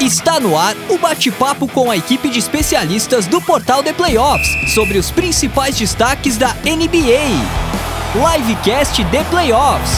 Está no ar o bate-papo com a equipe de especialistas do Portal The Playoffs sobre os principais destaques da NBA. Livecast The Playoffs.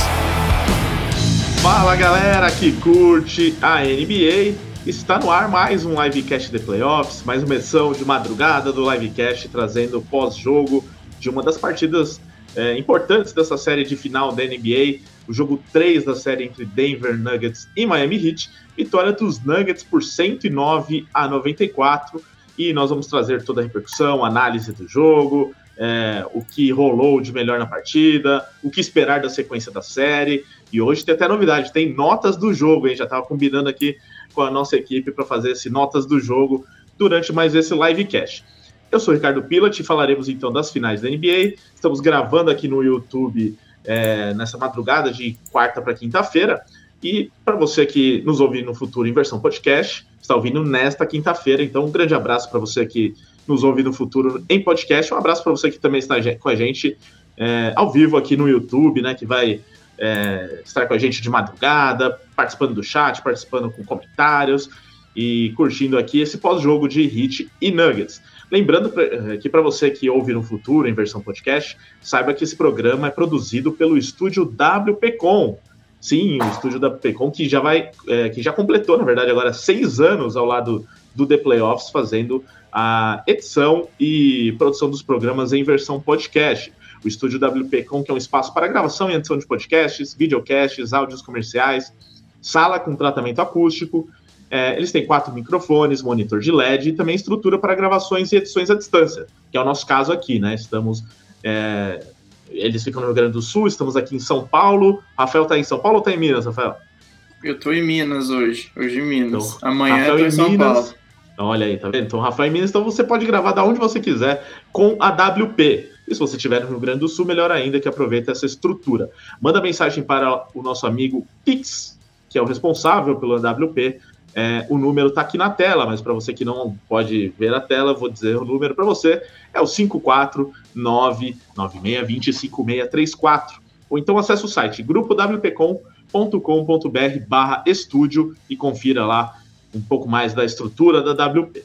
Fala galera que curte a NBA. Está no ar mais um Livecast The Playoffs, mais uma edição de madrugada do Livecast trazendo pós-jogo de uma das partidas é, importantes dessa série de final da NBA, o jogo 3 da série entre Denver Nuggets e Miami Heat, vitória dos Nuggets por 109 a 94, e nós vamos trazer toda a repercussão, análise do jogo, é, o que rolou de melhor na partida, o que esperar da sequência da série, e hoje tem até novidade, tem notas do jogo, hein? já estava combinando aqui com a nossa equipe para fazer esse notas do jogo durante mais esse livecast. Eu sou Ricardo Pilat e falaremos então das finais da NBA. Estamos gravando aqui no YouTube é, nessa madrugada de quarta para quinta-feira. E para você que nos ouvir no futuro em versão podcast, está ouvindo nesta quinta-feira. Então, um grande abraço para você que nos ouve no futuro em podcast. Um abraço para você que também está com a gente é, ao vivo aqui no YouTube, né? Que vai é, estar com a gente de madrugada, participando do chat, participando com comentários e curtindo aqui esse pós-jogo de Hit e Nuggets. Lembrando eh, que para você que ouve no futuro em versão podcast, saiba que esse programa é produzido pelo estúdio WPcom. Sim, o estúdio WPcom que já vai, é, que já completou, na verdade, agora seis anos ao lado do The Playoffs, fazendo a edição e produção dos programas em versão podcast. O estúdio WPcom, que é um espaço para gravação e edição de podcasts, videocasts, áudios comerciais, sala com tratamento acústico, é, eles têm quatro microfones, monitor de LED e também estrutura para gravações e edições à distância, que é o nosso caso aqui, né? Estamos. É, eles ficam no Rio Grande do Sul, estamos aqui em São Paulo. Rafael está em São Paulo ou está em Minas, Rafael? Eu estou em Minas hoje, hoje em Minas. Então, Amanhã Rafael eu tô em São Minas, Paulo. Então, olha aí, tá vendo? Então, Rafael em Minas, então você pode gravar da onde você quiser com a WP. E se você estiver no Rio Grande do Sul, melhor ainda que aproveite essa estrutura. Manda mensagem para o nosso amigo Pix, que é o responsável pelo WP, é, o número está aqui na tela, mas para você que não pode ver a tela, vou dizer o número para você: é o 54996205634. Ou então acesse o site grupowpcom.com.br barra estúdio e confira lá um pouco mais da estrutura da WP.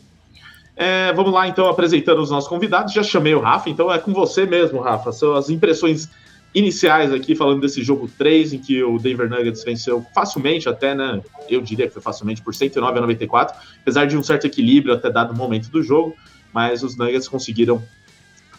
É, vamos lá, então, apresentando os nossos convidados. Já chamei o Rafa, então é com você mesmo, Rafa. São as impressões iniciais aqui, falando desse jogo 3, em que o Denver Nuggets venceu facilmente, até, né? Eu diria que foi facilmente por 109 a 94, apesar de um certo equilíbrio até dado momento do jogo, mas os Nuggets conseguiram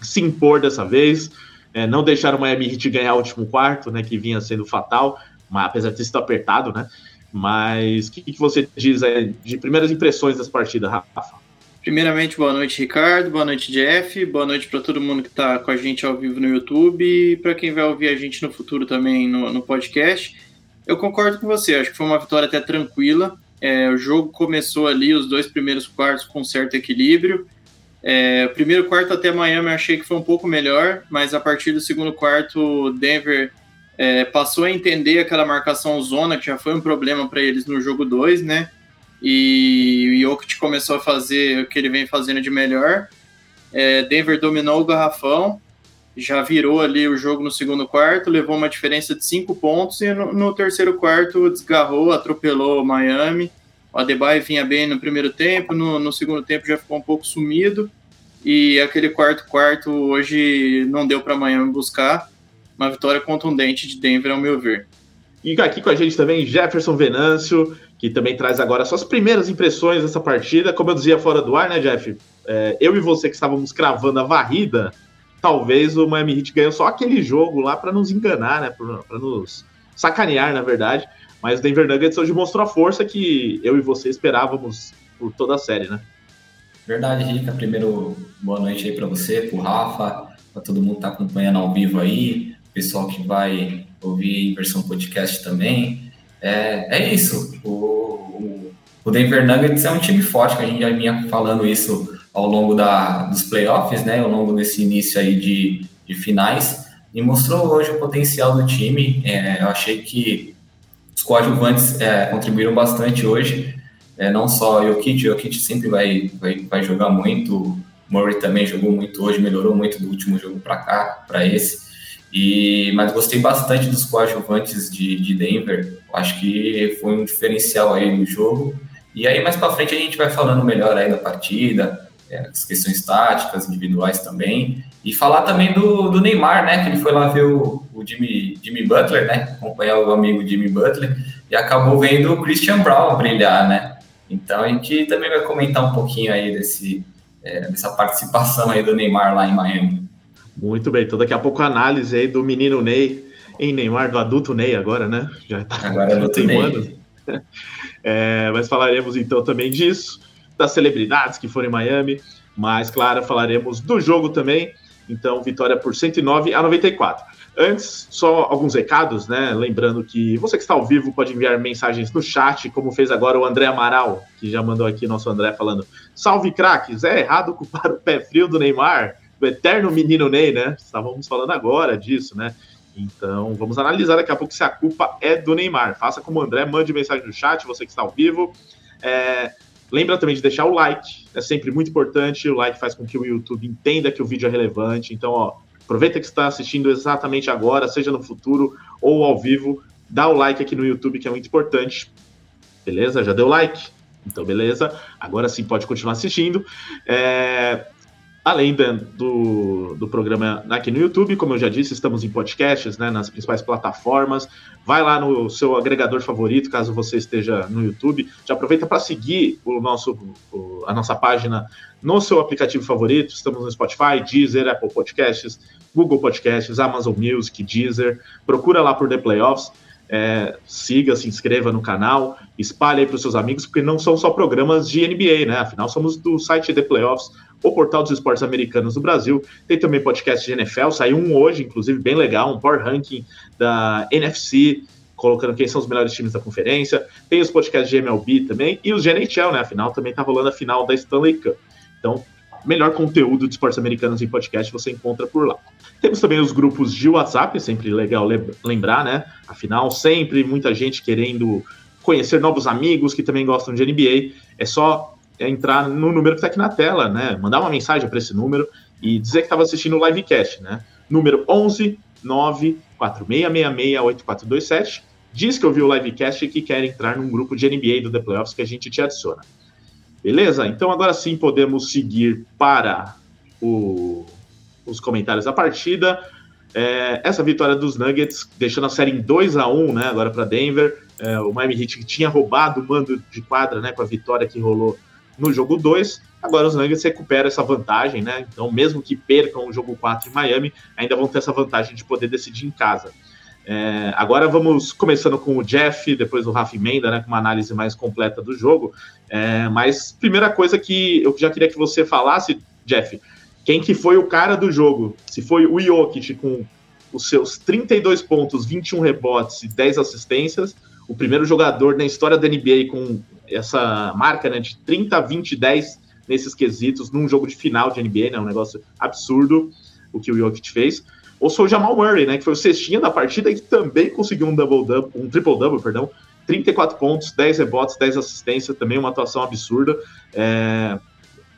se impor dessa vez, é, não deixaram o Miami Heat ganhar o último quarto, né? Que vinha sendo fatal, mas, apesar de ter sido apertado, né? Mas o que, que, você diz aí de primeiras impressões das partidas, Rafa? Primeiramente, boa noite, Ricardo. Boa noite, Jeff. Boa noite para todo mundo que está com a gente ao vivo no YouTube e para quem vai ouvir a gente no futuro também no, no, podcast. Eu concordo com você, acho que foi uma vitória até tranquila. É, o jogo começou ali, os dois primeiros quartos com certo equilíbrio. É, o primeiro quarto até Miami eu achei que foi um pouco melhor, mas a partir do segundo quarto, Denver é, passou a entender aquela marcação zona, que já foi um problema para eles no jogo 2, né? E o Jokic começou a fazer o que ele vem fazendo de melhor. É, Denver dominou o garrafão, já virou ali o jogo no segundo quarto, levou uma diferença de cinco pontos e no, no terceiro quarto desgarrou, atropelou o Miami. O Adebayo vinha bem no primeiro tempo, no, no segundo tempo já ficou um pouco sumido e aquele quarto quarto hoje não deu para Miami buscar. Uma vitória contundente de Denver, ao meu ver. E aqui com a gente também Jefferson Venâncio, que também traz agora suas primeiras impressões dessa partida. Como eu dizia fora do ar, né, Jeff? É, eu e você que estávamos cravando a varrida, talvez o Miami Heat ganhou só aquele jogo lá para nos enganar, né? Para nos sacanear, na verdade. Mas o Denver Nuggets hoje mostrou a força que eu e você esperávamos por toda a série, né? Verdade, Rica. Primeiro, boa noite aí para você, para o Rafa, para todo mundo que está acompanhando ao vivo aí, pessoal que vai ouvir em versão podcast também. É, é isso. O, o, Denver Nuggets é um time forte, que a gente já vinha falando isso ao longo da, dos playoffs, né? Ao longo desse início aí de, de finais. E mostrou hoje o potencial do time. É, eu achei que os coadjuvantes é, contribuíram bastante hoje. É, não só o Jokic, o Jokic sempre vai, vai, vai jogar muito. Murray também jogou muito hoje, melhorou muito do último jogo para cá, para esse. E, mas gostei bastante dos coadjuvantes de, de Denver. Acho que foi um diferencial aí no jogo. E aí mais para frente a gente vai falando melhor aí da partida, é, as questões táticas, individuais também, e falar também do, do Neymar, né, que ele foi lá ver o, o Jimmy, Jimmy Butler, né, acompanhar o amigo Jimmy Butler, e acabou vendo o Christian Brown brilhar, né, então a gente também vai comentar um pouquinho aí desse, é, dessa participação aí do Neymar lá em Miami. Muito bem, então daqui a pouco a análise aí do menino Ney em Neymar, do adulto Ney agora, né? Já tá agora já tem anos. É, mas falaremos então também disso, das celebridades que foram em Miami, mas claro, falaremos do jogo também. Então, vitória por 109 a 94. Antes, só alguns recados, né? Lembrando que você que está ao vivo pode enviar mensagens no chat, como fez agora o André Amaral, que já mandou aqui nosso André falando: Salve craques, é errado culpar o pé frio do Neymar, eterno menino Ney, né? Estávamos falando agora disso, né? Então, vamos analisar daqui a pouco se a culpa é do Neymar. Faça como o André, mande mensagem no chat, você que está ao vivo. É, lembra também de deixar o like, é sempre muito importante. O like faz com que o YouTube entenda que o vídeo é relevante. Então, ó, Aproveita que está assistindo exatamente agora, seja no futuro ou ao vivo, dá o like aqui no YouTube que é muito importante. Beleza? Já deu like? Então, beleza. Agora sim pode continuar assistindo. É, Além do, do programa aqui no YouTube, como eu já disse, estamos em podcasts, né, nas principais plataformas. Vai lá no seu agregador favorito, caso você esteja no YouTube. Já aproveita para seguir o nosso, o, a nossa página no seu aplicativo favorito. Estamos no Spotify, Deezer, Apple Podcasts, Google Podcasts, Amazon Music, Deezer. Procura lá por The Playoffs. É, siga, se inscreva no canal, espalhe aí para os seus amigos, porque não são só programas de NBA, né? Afinal, somos do site The Playoffs, o portal dos esportes americanos do Brasil. Tem também podcast de NFL, saiu um hoje, inclusive, bem legal, um power ranking da NFC, colocando quem são os melhores times da conferência. Tem os podcasts de MLB também e os de NHL, né? Afinal, também tá rolando a final da Stanley Cup. Então, melhor conteúdo de esportes americanos em podcast você encontra por lá. Temos também os grupos de WhatsApp, sempre legal lembrar, né? Afinal, sempre muita gente querendo conhecer novos amigos que também gostam de NBA. É só é entrar no número que está aqui na tela, né? Mandar uma mensagem para esse número e dizer que estava assistindo o livecast, né? Número 11 9 4666 8427. Diz que ouviu o livecast e que quer entrar num grupo de NBA do The Playoffs que a gente te adiciona. Beleza? Então agora sim podemos seguir para o, os comentários da partida. É, essa vitória dos Nuggets, deixando a série em 2 a 1 né, agora para Denver. É, o Miami Heat que tinha roubado o mando de quadra né, com a vitória que rolou no jogo 2. Agora os Nuggets recuperam essa vantagem, né? Então, mesmo que percam o jogo 4 em Miami, ainda vão ter essa vantagem de poder decidir em casa. É, agora vamos começando com o Jeff, depois o Rafa Menda, né, com uma análise mais completa do jogo. É, mas primeira coisa que eu já queria que você falasse, Jeff, quem que foi o cara do jogo? Se foi o Jokic com os seus 32 pontos, 21 rebotes e 10 assistências, o primeiro jogador na história da NBA com essa marca né, de 30, 20, 10 nesses quesitos num jogo de final de NBA, né, um negócio absurdo o que o Jokic fez. Ou sou o Jamal Murray, né, que foi o cestinha da partida e também conseguiu um double double, um triple double, perdão, 34 pontos, 10 rebotes, 10 assistências, também uma atuação absurda. É,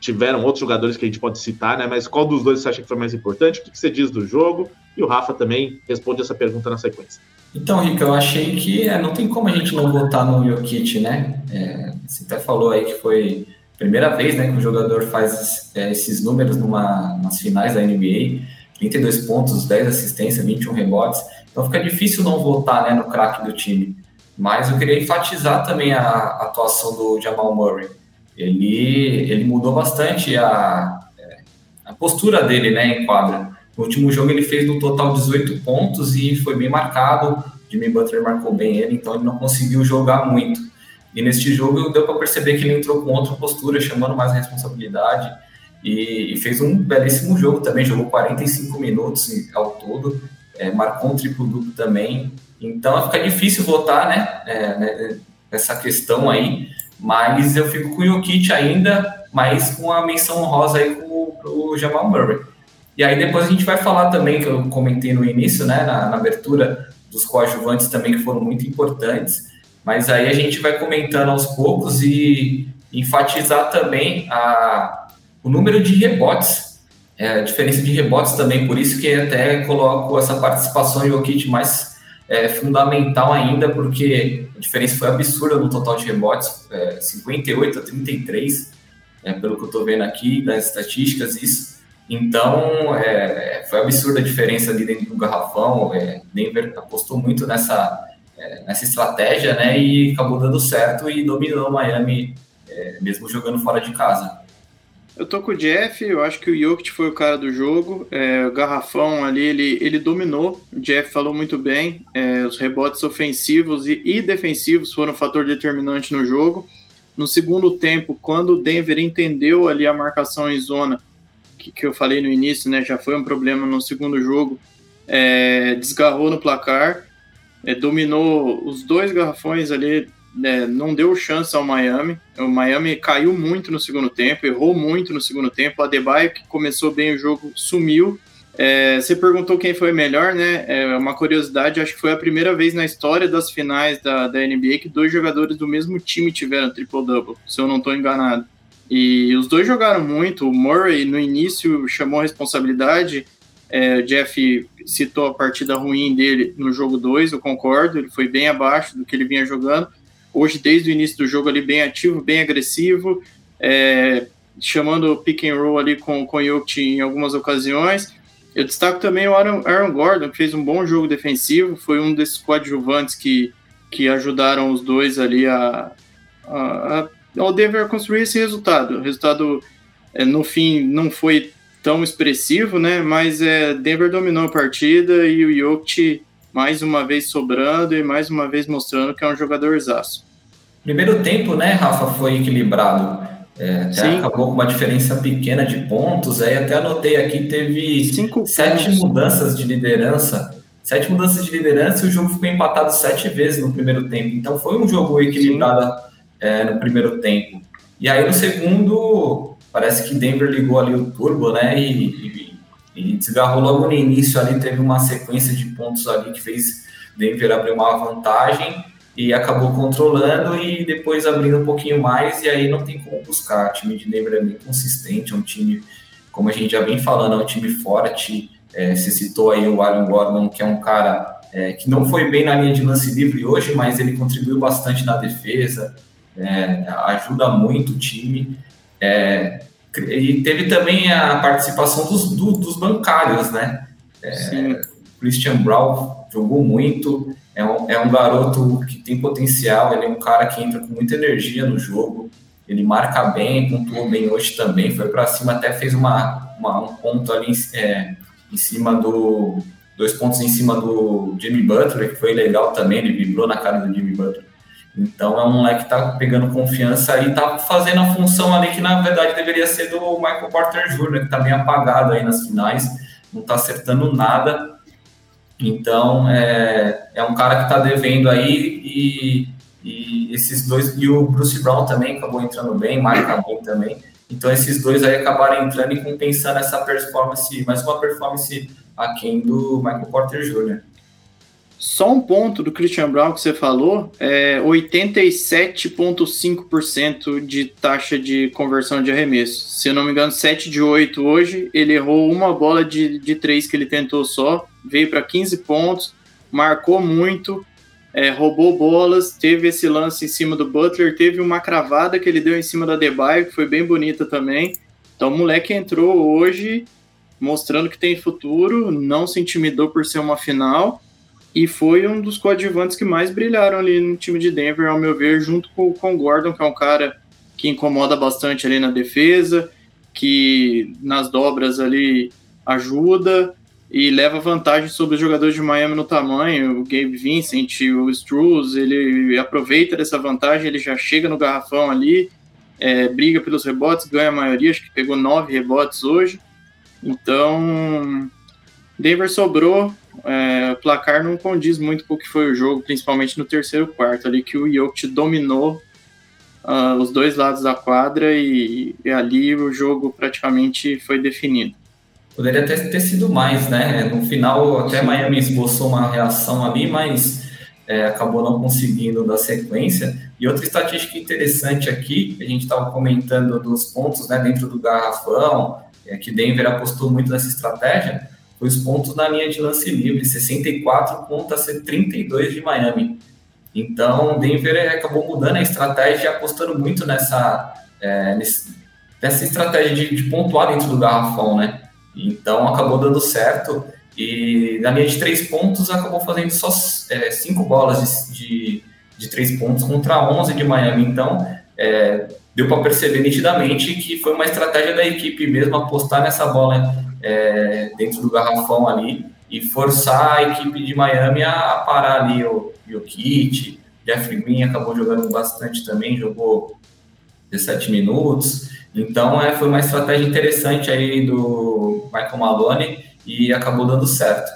tiveram outros jogadores que a gente pode citar, né? Mas qual dos dois você acha que foi mais importante? O que, você diz do jogo? E o Rafa também responde essa pergunta na sequência. Então, Rica, eu achei que é, não tem como a gente não votar no Jokic, né? É, você até falou aí que foi a primeira vez né, que o jogador faz é, esses números numa, nas finais da NBA. 32 pontos, 10 assistências, 21 rebotes. Então fica difícil não votar né, no craque do time. Mas eu queria enfatizar também a, atuação do Jamal Murray. Ele, ele mudou bastante a, a postura dele né, em quadra. No último jogo ele fez no total 18 pontos e foi bem marcado. Jimmy Butler marcou bem ele, então ele não conseguiu jogar muito. E neste jogo deu para perceber que ele entrou com outra postura, chamando mais responsabilidade e, e fez um belíssimo jogo também. Jogou 45 minutos ao todo, é, marcou um triplo duplo também. Então fica difícil votar, né, é, né, nessa questão aí. Mas eu fico com o Jokic ainda, mas com a menção rosa aí com o Jamal Murray. E aí depois a gente vai falar também, que eu comentei no início, né, na, na abertura, dos coadjuvantes também que foram muito importantes, mas aí a gente vai comentando aos poucos e enfatizar também a, o número de rebotes, é, a diferença de rebotes também, por isso que até coloco essa participação de Jokic mais é fundamental ainda, porque a diferença foi absurda no total de rebotes, é, 58 a 33, é, pelo que eu estou vendo aqui das estatísticas, isso. Então, é, foi absurda a diferença ali dentro do garrafão. É, Denver apostou muito nessa, é, nessa estratégia, né? E acabou dando certo e dominou Miami, é, mesmo jogando fora de casa. Eu tô com o Jeff, eu acho que o Jokic foi o cara do jogo. É, o garrafão ali, ele, ele dominou. O Jeff falou muito bem. É, os rebotes ofensivos e, e, defensivos foram um fator determinante no jogo. No segundo tempo, quando o Denver entendeu ali a marcação em zona, que, que eu falei no início, né? Já foi um problema no segundo jogo. É, desgarrou no placar, é, dominou os dois garrafões ali né, não deu chance ao Miami. O Miami caiu muito no segundo tempo, errou muito no segundo tempo. O Adebayo, que começou bem o jogo, sumiu. É, você perguntou quem foi melhor, né? É uma curiosidade, acho que foi a primeira vez na história das finais da, da NBA que dois jogadores do mesmo time tiveram triple-double, se eu não estou enganado. E os dois jogaram muito. O Murray, no início, chamou a responsabilidade. É, o Jeff citou a partida ruim dele no jogo 2, eu concordo, ele foi bem abaixo do que ele vinha jogando hoje desde o início do jogo ali bem ativo, bem agressivo, é, chamando pick and roll ali com, com o Jokic em algumas ocasiões. Eu destaco também o Aaron, Aaron, Gordon, que fez um bom jogo defensivo, foi um desses coadjuvantes que, que ajudaram os dois ali a, a ao Denver construir esse resultado. O resultado, é, no fim, não foi tão expressivo, né? Mas é, Denver dominou a partida e o Jokic mais uma vez sobrando e mais uma vez mostrando que é um jogador exaço. Primeiro tempo, né, Rafa, foi equilibrado. É, acabou com uma diferença pequena de pontos. Aí até anotei aqui, teve Cinco sete pontos. mudanças de liderança. Sete mudanças de liderança e o jogo ficou empatado sete vezes no primeiro tempo. Então foi um jogo equilibrado é, no primeiro tempo. E aí no segundo, parece que Denver ligou ali o turbo, né? E, e e desgarrou logo no início ali, teve uma sequência de pontos ali que fez Denver abrir uma vantagem e acabou controlando e depois abrindo um pouquinho mais e aí não tem como buscar. O time de Denver é bem consistente, é um time, como a gente já vem falando, é um time forte. É, você citou aí o Aaron Gordon, que é um cara é, que não foi bem na linha de lance livre hoje, mas ele contribuiu bastante na defesa, é, ajuda muito o time. É, e teve também a participação dos, do, dos bancários, né? É, Christian Brown jogou muito, é um, é um garoto que tem potencial, ele é um cara que entra com muita energia no jogo, ele marca bem, pontuou bem hoje também, foi para cima, até fez uma, uma, um ponto ali é, em cima do. dois pontos em cima do Jimmy Butler, que foi legal também, ele vibrou na cara do Jimmy Butler. Então é um moleque que tá pegando confiança e tá fazendo a função ali que na verdade deveria ser do Michael Porter Jr., que tá bem apagado aí nas finais, não tá acertando nada. Então é, é um cara que tá devendo aí e, e esses dois, e o Bruce Brown também acabou entrando bem, marca bem também. Então esses dois aí acabaram entrando e compensando essa performance, mais uma performance aquém do Michael Porter Jr. Só um ponto do Christian Brown que você falou, é 87,5% de taxa de conversão de arremesso. Se eu não me engano, 7 de 8 hoje. Ele errou uma bola de, de 3 que ele tentou só, veio para 15 pontos, marcou muito, é, roubou bolas, teve esse lance em cima do Butler, teve uma cravada que ele deu em cima da Debaio, que foi bem bonita também. Então o moleque entrou hoje mostrando que tem futuro, não se intimidou por ser uma final e foi um dos coadjuvantes que mais brilharam ali no time de Denver, ao meu ver, junto com o Gordon, que é um cara que incomoda bastante ali na defesa, que nas dobras ali ajuda e leva vantagem sobre os jogadores de Miami no tamanho. O Gabe Vincent, o Struz, ele aproveita dessa vantagem, ele já chega no garrafão ali, é, briga pelos rebotes, ganha a maioria, acho que pegou nove rebotes hoje. Então, Denver sobrou, é, o placar não condiz muito com o que foi o jogo, principalmente no terceiro quarto, ali que o Jokic dominou uh, os dois lados da quadra e, e, ali o jogo praticamente foi definido. Poderia ter, ter sido mais, né? No final, até. Miami esboçou uma reação ali, mas é, acabou não conseguindo dar sequência. E outra estatística interessante aqui, a gente estava comentando dos pontos né, dentro do garrafão, é que Denver apostou muito nessa estratégia os pontos na linha de lance livre, 64 contra 32 de Miami. Então, Denver acabou mudando a estratégia apostando muito nessa, é, nessa estratégia de, de, pontuar dentro do garrafão, né? Então, acabou dando certo. E na linha de três pontos, acabou fazendo só é, cinco bolas de, de, de, três pontos contra 11 de Miami. Então, é, deu para perceber nitidamente que foi uma estratégia da equipe mesmo apostar nessa bola é, dentro do garrafão ali e forçar a equipe de Miami a parar ali o Jokic, Jeffrey Green acabou jogando bastante também, jogou 17 minutos. Então, é, foi uma estratégia interessante aí do Michael Malone e acabou dando certo.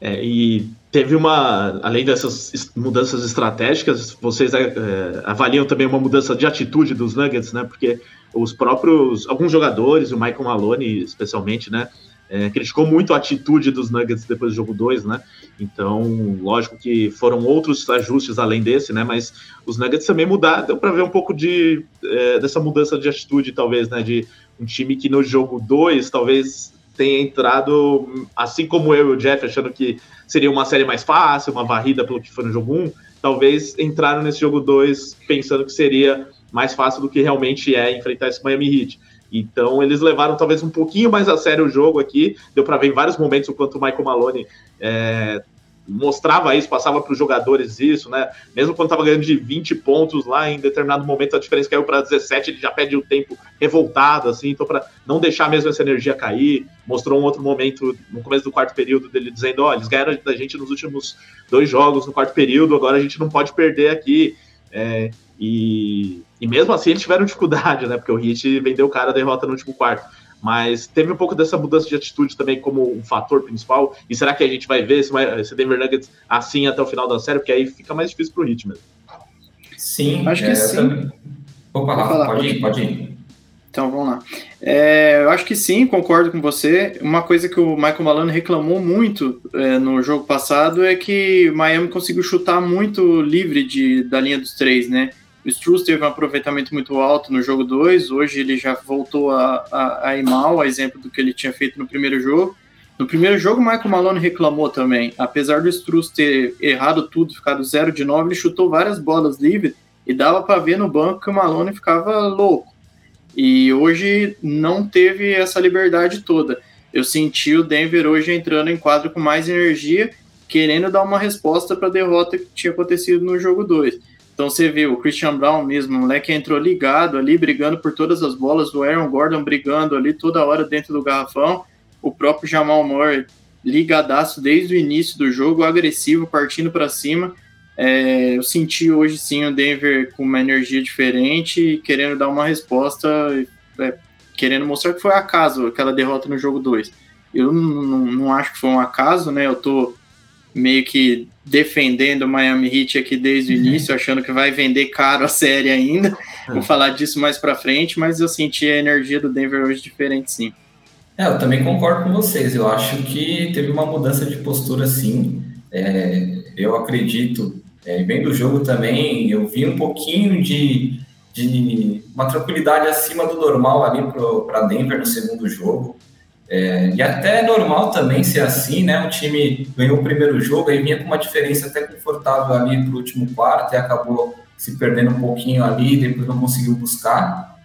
É, e teve uma, além dessas mudanças estratégicas, vocês é, avaliam também uma mudança de atitude dos Nuggets, né? Porque os próprios, alguns jogadores, o Michael Malone especialmente, né? É, criticou muito a atitude dos Nuggets depois do jogo 2, né? Então, lógico que foram outros ajustes além desse, né? Mas os Nuggets também mudaram, deu para ver um pouco de é, dessa mudança de atitude, talvez, né? De um time que no jogo 2 talvez tenha entrado, assim como eu e o Jeff, achando que seria uma série mais fácil, uma varrida pelo que foi no jogo 1, um, talvez entraram nesse jogo 2 pensando que seria mais fácil do que realmente é enfrentar esse Miami Heat. Então eles levaram talvez um pouquinho mais a sério o jogo aqui. Deu para ver em vários momentos o quanto o Michael Malone é, mostrava isso, passava para os jogadores isso, né? Mesmo quando estava ganhando de 20 pontos lá, em determinado momento a diferença caiu para 17, ele já pede o tempo revoltado, assim, então para não deixar mesmo essa energia cair. Mostrou um outro momento no começo do quarto período dele dizendo: oh, eles ganharam da gente nos últimos dois jogos no quarto período, agora a gente não pode perder aqui. É, e, e mesmo assim eles tiveram dificuldade, né? Porque o Heat vendeu o cara a derrota no último quarto. Mas teve um pouco dessa mudança de atitude também como um fator principal. E será que a gente vai ver esse, esse Denver Nuggets assim até o final da série? Porque aí fica mais difícil pro Heat mesmo. Sim, acho que é, sim. Também... Opa, Rafa, falar, pode, ir, pode ir. Então vamos lá. É, eu acho que sim, concordo com você. Uma coisa que o Michael Malone reclamou muito é, no jogo passado é que o Miami conseguiu chutar muito livre de, da linha dos três, né? O Struz teve um aproveitamento muito alto no jogo 2, hoje ele já voltou a, a, a ir mal, a exemplo do que ele tinha feito no primeiro jogo. No primeiro jogo, o Michael Malone reclamou também. Apesar do Struz ter errado tudo, ficado 0 de 9, ele chutou várias bolas livres e dava para ver no banco que o Malone ficava louco. E hoje não teve essa liberdade toda. Eu senti o Denver hoje entrando em quadro com mais energia, querendo dar uma resposta para a derrota que tinha acontecido no jogo 2. Então você vê o Christian Brown mesmo, o moleque entrou ligado ali, brigando por todas as bolas, o Aaron Gordon brigando ali toda hora dentro do garrafão, o próprio Jamal Murray ligadaço desde o início do jogo, agressivo, partindo para cima. É, eu senti hoje sim o Denver com uma energia diferente, querendo dar uma resposta, é, querendo mostrar que foi acaso aquela derrota no jogo 2. Eu não, não, não, acho que foi um acaso, né? Eu tô meio que defendendo o Miami Heat aqui desde o uhum. início, achando que vai vender caro a série ainda. Vou falar disso mais para frente, mas eu senti a energia do Denver hoje diferente, sim. É, eu também concordo com vocês. Eu acho que teve uma mudança de postura, sim. É, eu acredito, é, bem do jogo também, eu vi um pouquinho de, de uma tranquilidade acima do normal ali para Denver no segundo jogo. É, e até é normal também ser assim, né? O time ganhou o primeiro jogo e vinha com uma diferença até confortável ali para o último quarto e acabou se perdendo um pouquinho ali, depois não conseguiu buscar.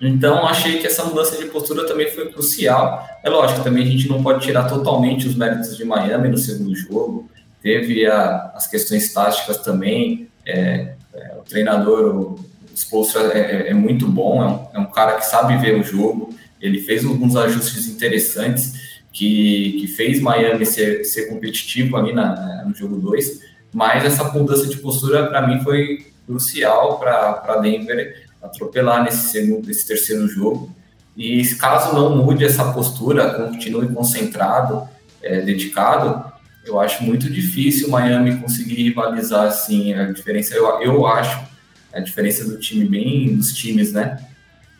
Então, achei que essa mudança de postura também foi crucial. É lógico, também a gente não pode tirar totalmente os méritos de Miami no segundo jogo. Teve a, as questões táticas também. É, é, o treinador, o, o Spolstra, é, é, é, muito bom, é um, é um cara que sabe ver o jogo ele fez alguns ajustes interessantes que, que fez Miami ser, ser competitivo ali na, no jogo 2, mas essa mudança de postura para mim foi crucial para Denver atropelar nesse segundo, nesse terceiro jogo. E caso não mude essa postura, continue concentrado, é, dedicado, eu acho muito difícil Miami conseguir rivalizar assim. A diferença, eu, eu acho, a diferença do time bem, dos times, né,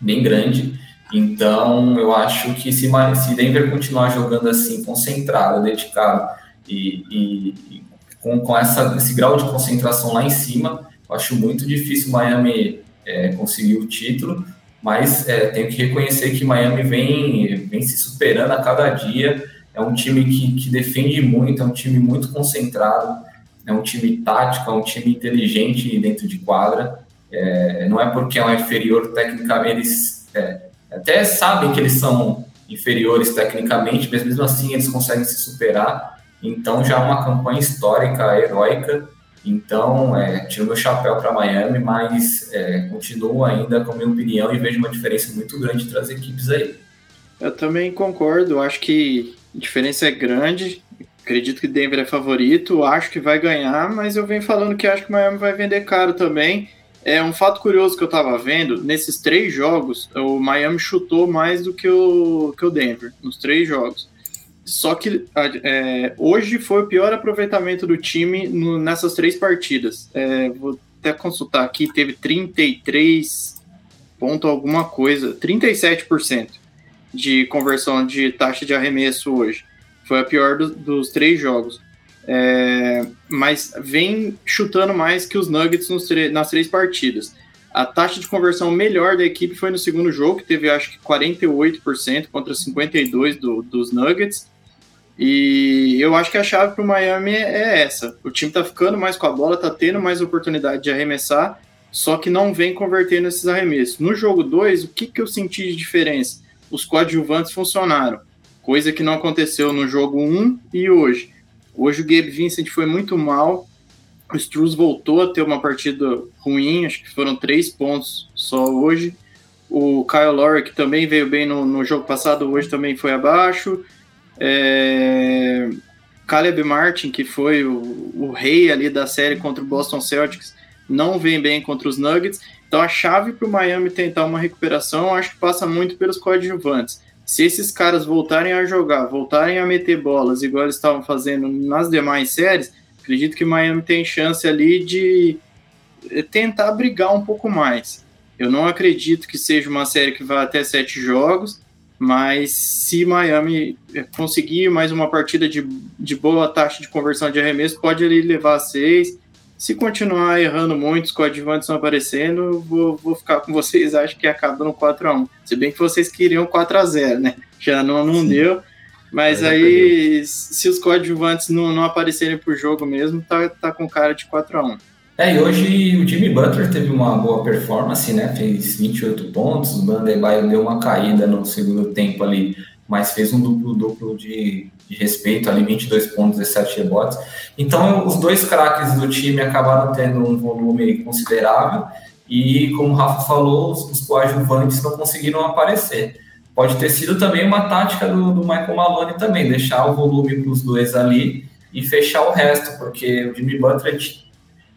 bem grande. Então, eu acho que se, se Denver continuar jogando assim, concentrado, dedicado e, e, e com, com essa, esse grau de concentração lá em cima, eu acho muito difícil Miami é, conseguir o título, mas é, tenho que reconhecer que Miami vem, vem se superando a cada dia é um time que, que defende muito, é um time muito concentrado, é um time tático, é um time inteligente dentro de quadra. É, não é porque é um inferior tecnicamente, eles é, até sabem que eles são inferiores tecnicamente, mas mesmo assim eles conseguem se superar. Então já é uma campanha histórica, heróica. Então, é, tiro meu chapéu para Miami, mas é, continuo ainda com a minha opinião e vejo uma diferença muito grande entre as equipes aí. Eu também concordo, acho que a diferença é grande. Acredito que Denver é favorito, acho que vai ganhar, mas eu venho falando que acho que Miami vai vender caro também. É um fato curioso que eu estava vendo, nesses três jogos, o Miami chutou mais do que o, que o Denver, nos três jogos. Só que é, hoje foi o pior aproveitamento do time no, nessas três partidas. É, vou até consultar aqui, teve 33 ponto alguma coisa, 37% de conversão de taxa de arremesso hoje. Foi a pior do, dos três jogos. É, mas vem chutando mais que os Nuggets nas três partidas. A taxa de conversão melhor da equipe foi no segundo jogo, que teve acho que 48% contra 52% do, dos Nuggets. E eu acho que a chave para o Miami é essa. O time está ficando mais com a bola, está tendo mais oportunidade de arremessar, só que não vem convertendo esses arremessos. No jogo 2, o que, que eu senti de diferença? Os coadjuvantes funcionaram, coisa que não aconteceu no jogo 1 um e hoje. Hoje o Gabe Vincent foi muito mal, o Struz voltou a ter uma partida ruim, acho que foram três pontos só hoje. O Kyle Lowry, que também veio bem no, no jogo passado, hoje também foi abaixo. É... Caleb Martin, que foi o, o, rei ali da série contra o Boston Celtics, não vem bem contra os Nuggets. Então a chave para o Miami tentar uma recuperação, acho que passa muito pelos coadjuvantes. Se esses caras voltarem a jogar, voltarem a meter bolas, igual eles estavam fazendo nas demais séries, acredito que Miami tem chance ali de tentar brigar um pouco mais. Eu não acredito que seja uma série que vá até sete jogos, mas se Miami conseguir mais uma partida de, de boa taxa de conversão de arremesso, pode ali levar seis. Se continuar errando muito, os coadjuvantes não aparecendo, vou, vou ficar com vocês, acho que acaba no 4x1. Se bem que vocês queriam 4x0, né? Já não, não deu. Mas aí, se os coadjuvantes não, não aparecerem por jogo mesmo, tá, tá com cara de 4x1. É, e hoje o Jimmy Butler teve uma boa performance, né? Fez 28 pontos, o Bandebaio deu uma caída no segundo tempo ali, mas fez um duplo-duplo de, de, respeito ali, 22 pontos, 17 rebotes. Então, os dois craques do time acabaram tendo um volume considerável e, como o Rafa falou, os, os coadjuvantes não conseguiram aparecer. Pode ter sido também uma tática do, do Michael Malone também, deixar o volume para os dois ali e fechar o resto, porque o Jimmy Butler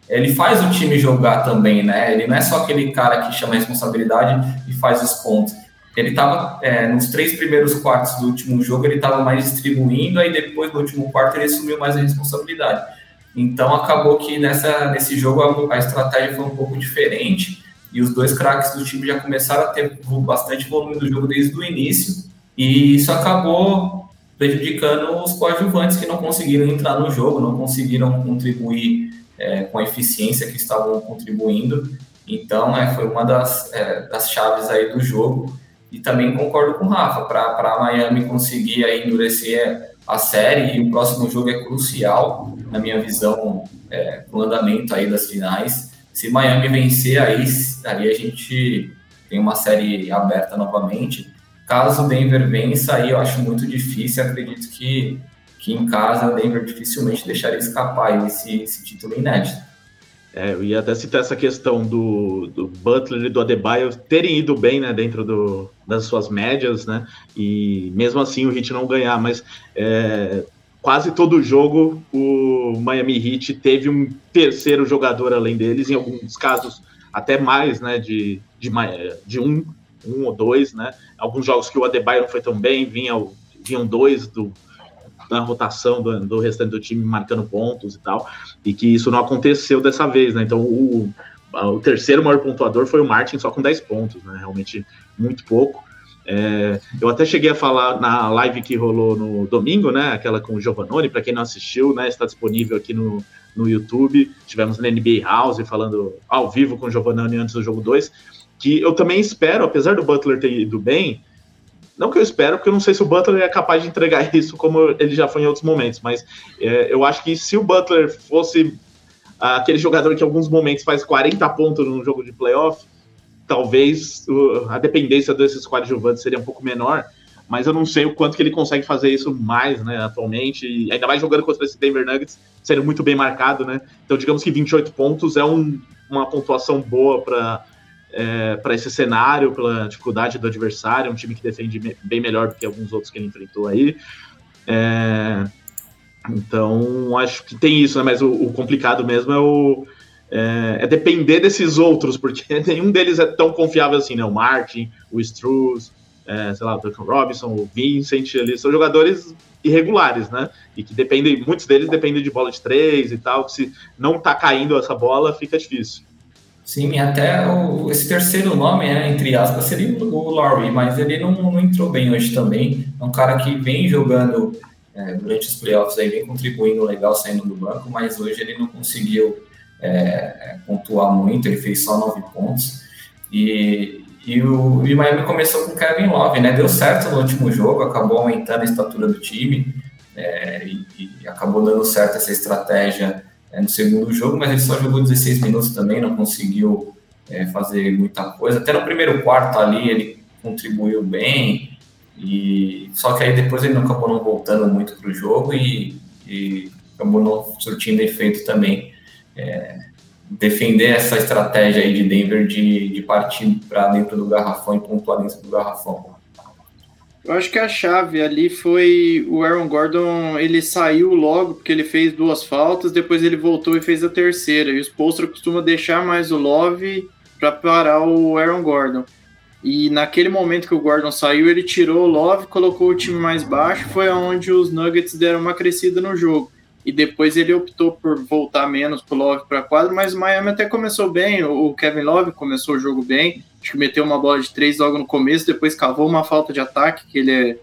ele faz o time jogar também, né? Ele não é só aquele cara que chama a responsabilidade e faz os pontos. Ele estava é, nos três primeiros quartos do último jogo, ele estava mais distribuindo, aí depois no último quarto ele assumiu mais a responsabilidade. Então acabou que nessa, nesse jogo a, a estratégia foi um pouco diferente e os dois craques do time já começaram a ter bastante volume do jogo desde o início e isso acabou prejudicando os coadjuvantes que não conseguiram entrar no jogo, não conseguiram contribuir é, com a eficiência que estavam contribuindo. Então, é, foi uma das, é, das chaves aí do jogo. E também concordo com o Rafa, para Miami conseguir aí endurecer a série, e o próximo jogo é crucial, na minha visão, é, o andamento aí das finais. Se Miami vencer, aí, aí a gente tem uma série aberta novamente. Caso Denver vença, aí eu acho muito difícil, acredito que que em casa Denver dificilmente deixaria escapar esse, esse título inédito. É, eu ia até citar essa questão do, do Butler e do Adebayo terem ido bem né, dentro do, das suas médias, né? E mesmo assim o Heat não ganhar, mas é, quase todo jogo o Miami Heat teve um terceiro jogador além deles, em alguns casos até mais, né? De, de, de um, um ou dois, né? Alguns jogos que o Adebayo não foi tão bem, vinha, vinham dois do, na rotação do, do restante do time marcando pontos e tal, e que isso não aconteceu dessa vez, né? Então o, o terceiro maior pontuador foi o Martin, só com 10 pontos, né? Realmente muito pouco. É, eu até cheguei a falar na live que rolou no domingo, né? Aquela com o Giovanoni, para quem não assistiu, né? Está disponível aqui no, no YouTube. Tivemos na NBA House falando ao vivo com o Giovanoni antes do jogo 2. Que eu também espero, apesar do Butler ter ido bem, Não que eu espero, porque eu não sei se o Butler é capaz de entregar isso como ele já foi em outros momentos, mas é, eu acho que se o Butler fosse aquele jogador que em alguns momentos faz 40 pontos num jogo de playoff, talvez uh, a dependência desses coadjuvantes seria um pouco menor, mas eu não sei o quanto que ele consegue fazer isso mais, né, atualmente, e ainda mais jogando contra esse Denver Nuggets, sendo muito bem marcado, né, então digamos que 28 pontos é um, uma pontuação boa para é, para esse cenário, pela dificuldade do adversário, um time que defende bem melhor do que alguns outros que ele enfrentou aí, é, então acho que tem isso, né, mas o, o complicado mesmo é o é, é, depender desses outros, porque nenhum deles é tão confiável assim, né? O Martin, o Struz, é, sei lá, o Duncan Robinson, o Vincent, eles são jogadores irregulares, né? E que dependem, muitos deles dependem de bola de três e tal, se não tá caindo essa bola, fica difícil. Sim, até o, esse terceiro nome, né, entre aspas, seria o Laurie, mas ele não, não, entrou bem hoje também. É um cara que vem jogando é, durante os playoffs aí, vem contribuindo legal saindo do banco, mas hoje ele não conseguiu é, é, pontuar muito, ele fez só nove pontos. E, e o e Miami começou com Kevin Love, né? Deu certo no último jogo, acabou aumentando a estatura do time é, e, e, acabou dando certo essa estratégia é, no segundo jogo, mas ele só jogou 16 minutos também, não conseguiu é, fazer muita coisa. Até no primeiro quarto ali ele contribuiu bem, e só que aí depois ele não acabou não voltando muito para o jogo e, e acabou não surtindo efeito também é, defender essa estratégia aí de Denver de, de partir para dentro do garrafão e pontuar dentro do garrafão. Eu acho que a chave ali foi o Aaron Gordon, ele saiu logo porque ele fez duas faltas, depois ele voltou e fez a terceira. E os Postra costuma deixar mais o Love para parar o Aaron Gordon. E naquele momento que o Gordon saiu, ele tirou o Love, colocou o time mais baixo, foi aonde os Nuggets deram uma crescida no jogo e depois ele optou por voltar menos pro Love para quadra, mas o Miami até começou bem, o Kevin Love começou o jogo bem, acho que meteu uma bola de três logo no começo, depois cavou uma falta de ataque, que ele é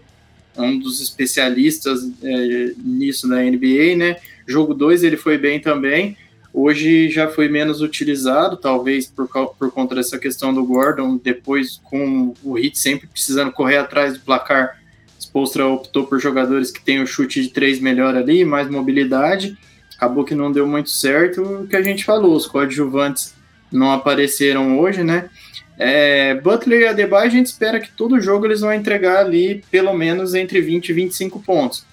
um dos especialistas é, nisso na NBA, né? Jogo 2 ele foi bem também, hoje já foi menos utilizado, talvez por, por conta dessa questão do Gordon, depois com o Heat sempre precisando correr atrás do placar, Spolstra optou por jogadores que têm o chute de três melhor ali, mais mobilidade. Acabou que não deu muito certo o que a gente falou, os coadjuvantes não apareceram hoje, né? É, Butler e Adebayo, a gente espera que todo jogo eles vão entregar ali pelo menos entre 20 e 25 pontos.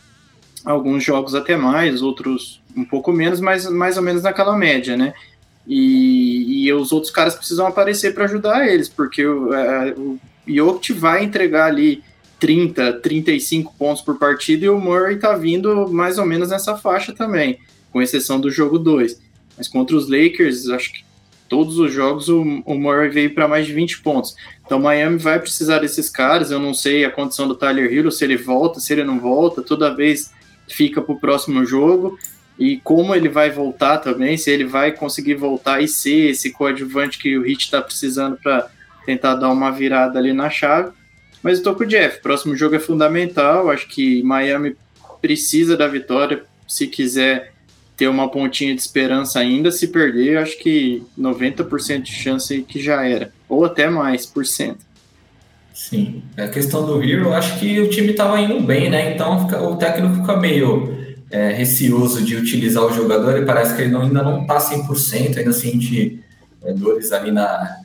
Alguns jogos até mais, outros um pouco menos, mas mais ou menos naquela média, né? E, e os outros caras precisam aparecer para ajudar eles, porque o, é, o Jokic vai entregar ali 30, 35 pontos por partida e o Murray tá vindo mais ou menos nessa faixa também, com exceção do jogo 2. Mas contra os Lakers, acho que todos os jogos o, o Murray veio para mais de 20 pontos. Então Miami vai precisar desses caras. Eu não sei a condição do Tyler Hero, se ele volta, se ele não volta, toda vez fica para o próximo jogo. E como ele vai voltar também, se ele vai conseguir voltar e ser esse coadjuvante que o Heat está precisando para tentar dar uma virada ali na chave. Mas eu tô com o Jeff. Próximo jogo é fundamental. Acho que Miami precisa da vitória se quiser ter uma pontinha de esperança ainda. Se perder, acho que 90% de chance que já era. Ou até mais por cento. Sim. A questão do Hero, acho que o time estava indo bem, né? Então o técnico fica meio é, receoso de utilizar o jogador e parece que ele não, ainda não está 100%, ainda sente é, dores ali na,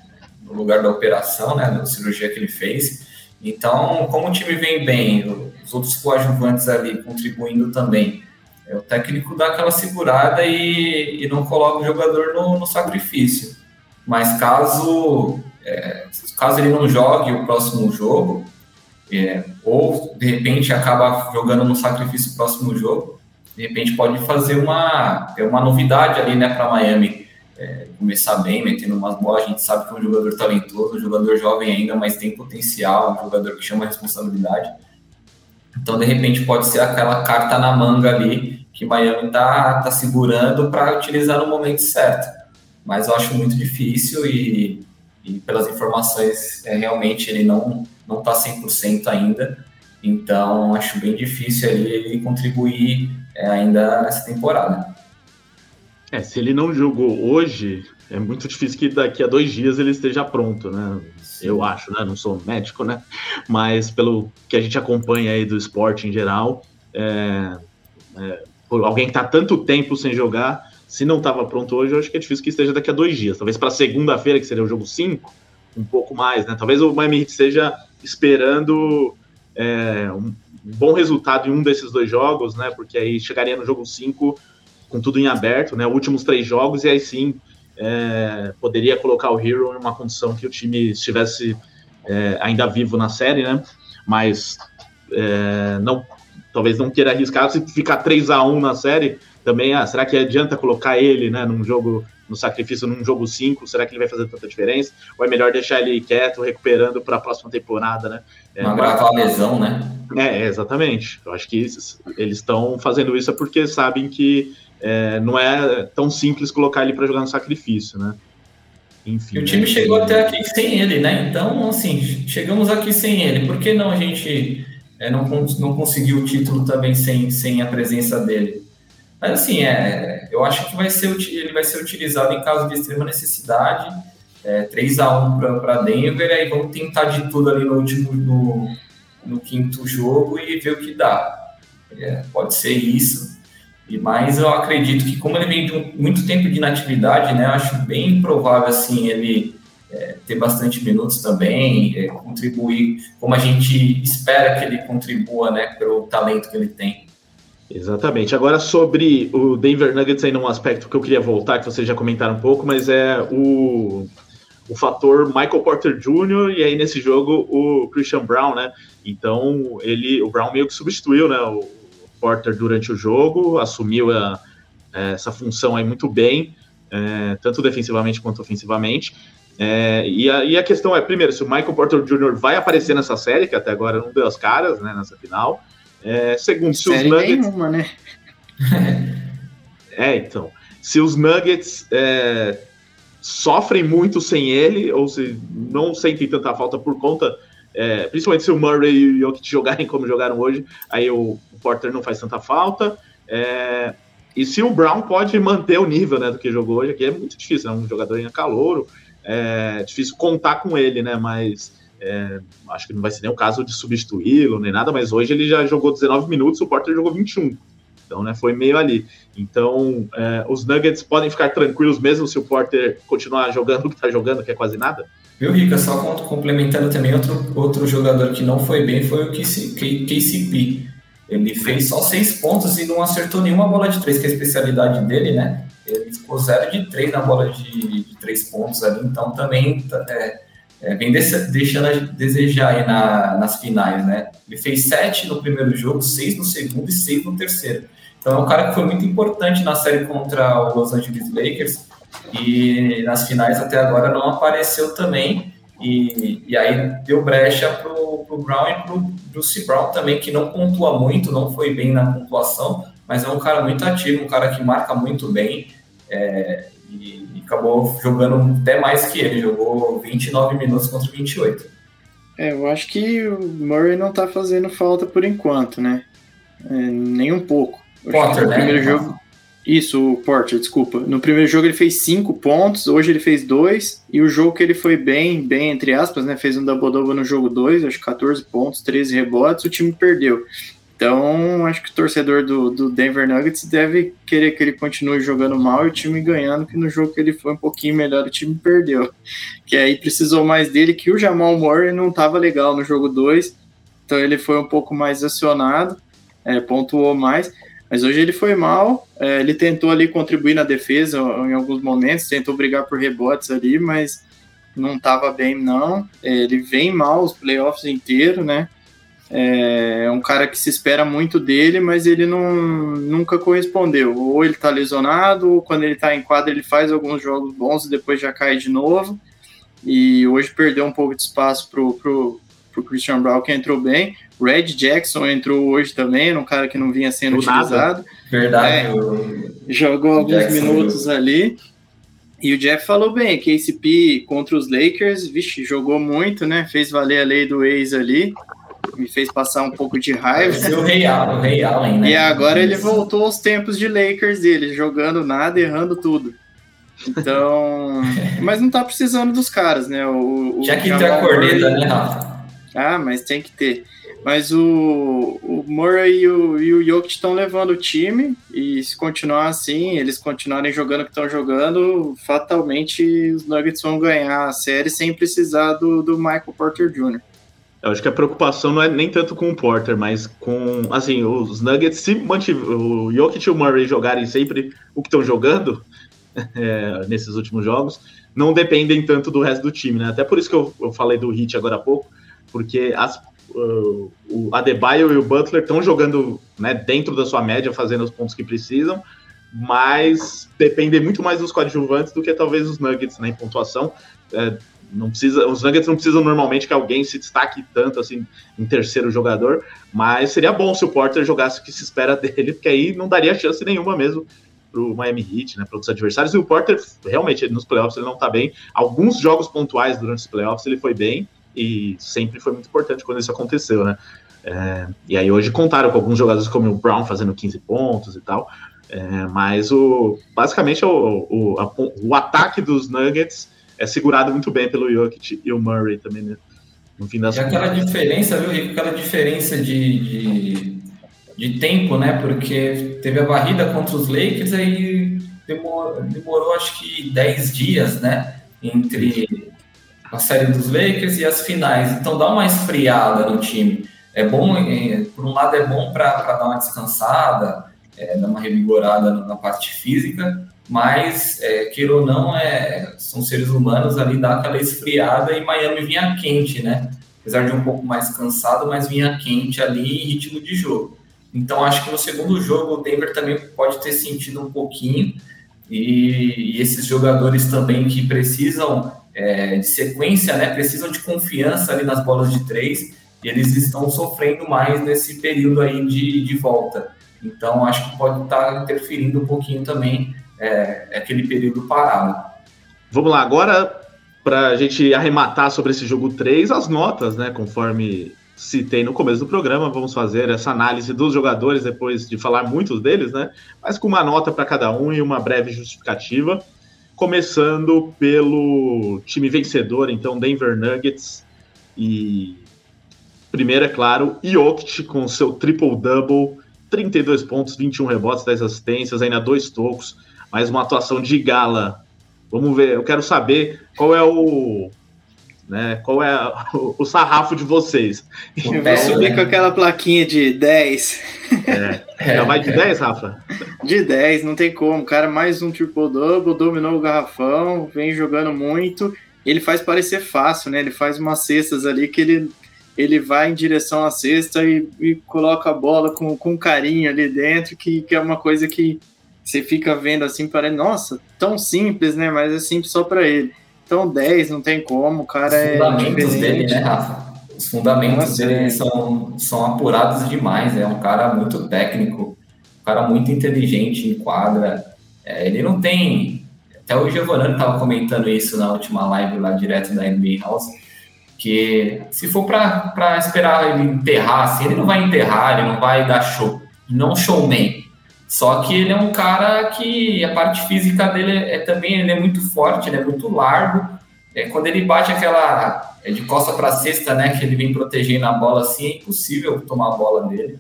no lugar da operação, né? Da cirurgia que ele fez. Então, como o time vem bem, os outros coadjuvantes ali contribuindo também, o técnico dá aquela segurada e, e não coloca o jogador no, no sacrifício. Mas caso, é, caso ele não jogue o próximo jogo, é, ou de repente acaba jogando no sacrifício o próximo jogo, de repente pode fazer uma, uma novidade ali né, para Miami é, começar bem, metendo umas bolas. A gente sabe que é um jogador talentoso, um jogador jovem ainda, mas tem potencial, um jogador que chama responsabilidade. Então, de repente, pode ser aquela carta na manga ali que Miami tá, tá segurando para utilizar no momento certo. Mas eu acho muito difícil e, e pelas informações, é, realmente ele não não está 100% ainda. Então, acho bem difícil ele contribuir é, ainda nessa temporada. É, se ele não jogou hoje, é muito difícil que daqui a dois dias ele esteja pronto, né? Eu acho, né? Não sou médico, né? Mas pelo que a gente acompanha aí do esporte em geral, é, é, alguém que tá tanto tempo sem jogar, se não estava pronto hoje, eu acho que é difícil que esteja daqui a dois dias. Talvez para segunda-feira, que seria o jogo 5, um pouco mais, né? Talvez o Miami Heat esteja esperando é, um bom resultado em um desses dois jogos, né? Porque aí chegaria no jogo 5 com tudo em aberto, né? Últimos três jogos, e aí sim é, poderia colocar o Hero em uma condição que o time estivesse é, ainda vivo na série, né? Mas é, não, talvez não queira arriscar se ficar 3 a 1 na série. Também, ah, será que adianta colocar ele, né, num jogo no sacrifício num jogo 5, será que ele vai fazer tanta diferença? Ou é melhor deixar ele quieto, recuperando para a próxima temporada, né? É, uma grata lesão, né? É, exatamente. Eu acho que eles estão fazendo isso porque sabem que é, não é tão simples colocar ele para jogar no sacrifício, né? Enfim. E o time né? chegou até aqui sem ele, né? Então, assim, chegamos aqui sem ele. Por que não a gente é, não, não conseguiu o título também sem, sem a presença dele? Mas, assim, é, eu acho que vai ser, ele vai ser utilizado em caso de extrema necessidade. É, 3 a 1 para Denver, aí vamos tentar de tudo ali no último, no, no quinto jogo e ver o que dá. É, pode ser isso. E mais eu acredito que como ele vem de muito tempo de inatividade, né, acho bem provável assim ele é, ter bastante minutos também, é, contribuir como a gente espera que ele contribua, né, pelo talento que ele tem. Exatamente. Agora sobre o Denver Nuggets ainda um aspecto que eu queria voltar, que vocês já comentaram um pouco, mas é o, o fator Michael Porter Jr. e aí nesse jogo o Christian Brown, né? Então ele, o Brown meio que substituiu, né? O, Porter durante o jogo, assumiu a, é, essa função aí muito bem, é, tanto defensivamente quanto ofensivamente. É, e, a, e, a, questão é, primeiro, se o Michael Porter Jr. vai aparecer nessa série, que até agora não deu as caras, né, nessa final. É, segundo, se série os Nuggets... Nenhuma, né? é, então. Se os Nuggets é, sofrem muito sem ele, ou se não sentem tanta falta por conta é, principalmente se o Murray e o Jokic jogarem como jogaram hoje, aí o, o Porter não faz tanta falta. É, e se o Brown pode manter o nível né, do que jogou hoje, aqui é muito difícil, é um jogador em calouro, é difícil contar com ele, né? Mas é, acho que não vai ser nem o caso de substituí-lo nem nada, mas hoje ele já jogou 19 minutos, o Porter jogou 21. Então, né, foi meio ali. Então, é, os Nuggets podem ficar tranquilos mesmo se o Porter continuar jogando o que está jogando, que é quase nada? Viu, Rica? Só complementando também, outro, outro jogador que não foi bem foi o KCP. Ele fez só seis pontos e não acertou nenhuma bola de três, que é a especialidade dele, né? Ele ficou zero de três na bola de, de três pontos ali, então também é, é, vem deixando a desejar aí na, nas finais, né? Ele fez sete no primeiro jogo, seis no segundo e seis no terceiro. Então é um cara que foi muito importante na série contra o Los Angeles Lakers e nas finais até agora não apareceu também. E, e aí deu brecha para o Brown e para o Bruce Brown também, que não pontua muito, não foi bem na pontuação, mas é um cara muito ativo, um cara que marca muito bem. É, e, e, acabou jogando até mais que ele, jogou 29 minutos contra 28. É, eu acho que o Murray não tá fazendo falta por enquanto, né? É, nem um pouco. Potter, né? primeiro jogo, isso, o Porter, desculpa. No primeiro jogo ele fez 5 pontos, hoje ele fez 2, e o jogo que ele foi bem, bem entre aspas, né? Fez um double-double no jogo 2, acho que 14 pontos, 13 rebotes, o time perdeu. Então, acho que o torcedor do, do, Denver Nuggets deve querer que ele continue jogando mal e o time ganhando, que no jogo que ele foi um pouquinho melhor, o time perdeu. Que aí precisou mais dele, que o Jamal Murray não estava legal no jogo 2, então ele foi um pouco mais acionado, é, pontuou mais. Mas hoje ele foi mal, é, ele tentou ali contribuir na defesa em alguns momentos, tentou brigar por rebotes ali, mas não estava bem não. É, ele vem mal os playoffs inteiro, né? É, é um cara que se espera muito dele, mas ele não, nunca correspondeu. Ou ele está lesionado, ou quando ele está em quadra ele faz alguns jogos bons e depois já cai de novo. E hoje perdeu um pouco de espaço pro, pro Christian Brown, que entrou bem. Red Jackson entrou hoje também, era um cara que não vinha sendo Do utilizado. Nada. Verdade. É, jogou alguns Jackson minutos ali. E o Jeff falou bem, KCP contra os Lakers, vixe, jogou muito, né? Fez valer a lei do ex ali. me fez passar um pouco de raiva. O Rei Allen, o Rei Allen, né? E agora ele voltou aos tempos de Lakers dele, jogando nada, errando tudo. Então, mas não tá precisando dos caras, né? O, o Já que tem a corneta, né, Rafa? Ah, mas tem que ter. Mas o, o Murray e o, e o Jokic estão levando o time, e se continuar assim, eles continuarem jogando o que estão jogando, fatalmente os Nuggets vão ganhar a série sem precisar do, do Michael Porter Jr. Eu acho que a preocupação não é nem tanto com o Porter, mas com, assim, os Nuggets, se mantiver, o Jokic e o Murray jogarem sempre o que estão jogando é, nesses últimos jogos, não dependem tanto do resto do time, né? Até por isso que eu, eu falei do Hit agora há pouco, porque as, uh, o Adebayo e o Butler estão jogando né, dentro da sua média, fazendo os pontos que precisam, mas dependem muito mais dos coadjuvantes do que talvez os Nuggets né, em pontuação. É, não precisa, os Nuggets não precisam normalmente que alguém se destaque tanto assim em terceiro jogador, mas seria bom se o Porter jogasse o que se espera dele, porque aí não daria chance nenhuma mesmo para o Miami Heat, né, para outros adversários. E o Porter realmente nos playoffs ele não está bem. Alguns jogos pontuais durante os playoffs ele foi bem e sempre foi muito importante quando isso aconteceu, né? É, e aí hoje contaram com alguns jogadores como o Brown fazendo 15 pontos e tal. É, mas o basicamente o, o, a, o ataque dos Nuggets é segurado muito bem pelo Jokic e o Murray também, né? No fim das e aquela diferença, viu, Rico? Aquela diferença de, de, de, tempo, né? Porque teve a varrida contra os Lakers, aí demorou, demorou acho que 10 dias, né? Entre a série dos Lakers e as finais. Então dá uma esfriada no time. É bom, é, por um lado, é bom para dar uma descansada, é, dar uma revigorada na parte física, mas, é, queira ou não, é, são seres humanos ali, dá aquela esfriada e Miami vinha quente, né? Apesar de um pouco mais cansado, mas vinha quente ali em ritmo de jogo. Então, acho que no segundo jogo o Denver também pode ter sentido um pouquinho, e, e esses jogadores também que precisam é, de sequência, né? Precisam de confiança ali nas bolas de três, e eles estão sofrendo mais nesse período aí de, de volta. Então, acho que pode estar interferindo um pouquinho também é aquele período parado. Vamos lá, agora para a gente arrematar sobre esse jogo 3, as notas, né? Conforme citei no começo do programa, vamos fazer essa análise dos jogadores depois de falar muitos deles, né? Mas com uma nota para cada um e uma breve justificativa. Começando pelo time vencedor, então Denver Nuggets e primeiro é claro, Jokic com seu triple-double, 32 pontos, 21 rebotes, 10 assistências, ainda dois tocos, mais uma atuação de gala. Vamos ver, eu quero saber qual é o. Né, qual é o, o sarrafo de vocês. Vai então, subir com aquela plaquinha de 10. É, já vai de 10, Rafa? De 10, não tem como. O cara, mais um triple-double, dominou o garrafão, vem jogando muito. Ele faz parecer fácil, né? Ele faz umas cestas ali que ele, ele vai em direção à cesta e, e coloca a bola com, com carinho ali dentro, que, que é uma coisa que você fica vendo assim, parece, nossa, tão simples, né? Mas é simples só para ele. Então 10 não tem como, o cara Os fundamentos é dele, né, Rafa? Os fundamentos nossa, dele é. são, são apurados demais, é um cara muito técnico, um cara muito inteligente em quadra. É, ele não tem. Até o Giovanni estava comentando isso na última live lá direto da NBA House, que se for para esperar ele enterrar, assim, ele não vai enterrar, ele não vai dar show, não showman só que ele é um cara que a parte física dele é, também ele é muito forte, ele é muito largo. É, quando ele bate aquela é de costa para cesta, né, que ele vem protegendo a bola assim, é impossível tomar a bola dele.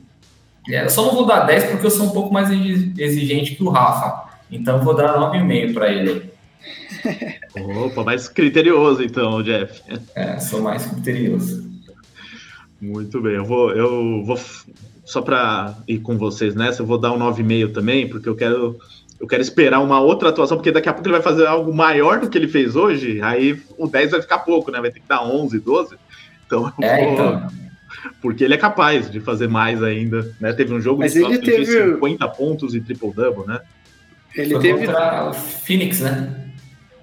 É, eu só não vou dar 10 porque eu sou um pouco mais exigente que o Rafa. Então eu vou dar 9,5 para ele. Opa, mais criterioso então, Jeff. É, sou mais criterioso. Muito bem, eu vou, eu vou só para ir com vocês nessa, eu vou dar um 9,5 também, porque eu quero eu quero esperar uma outra atuação, porque daqui a pouco ele vai fazer algo maior do que ele fez hoje, aí o 10 vai ficar pouco, né? Vai ter que dar 11, 12. Então, é, vou... então. porque ele é capaz de fazer mais ainda, né? Teve um jogo Mas de ele teve 50 pontos e triple double, né? Ele Foi teve contra o Phoenix, né?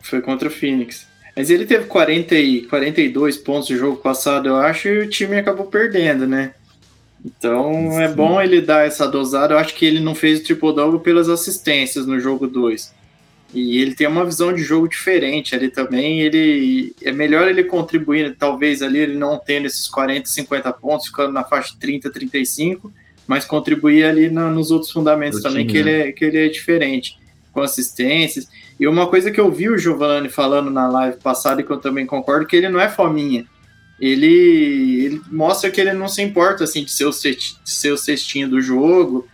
Foi contra o Phoenix. Mas ele teve 40 e 42 pontos no jogo passado, eu acho, e o time acabou perdendo, né? Então Sim. é bom ele dar essa dosada. Eu acho que ele não fez o triple double pelas assistências no jogo 2. E ele tem uma visão de jogo diferente ali também. Ele é melhor ele contribuir, talvez ali ele não tendo esses 40, 50 pontos, ficando na faixa 30, 35, mas contribuir ali na, nos outros fundamentos também, que, ele é, que ele é diferente, com assistências. E uma coisa que eu vi o Giovanni falando na live passada e que eu também concordo, que ele não é fominha. Ele, ele mostra que ele não se importa assim de ser o, de ser o cestinho do jogo,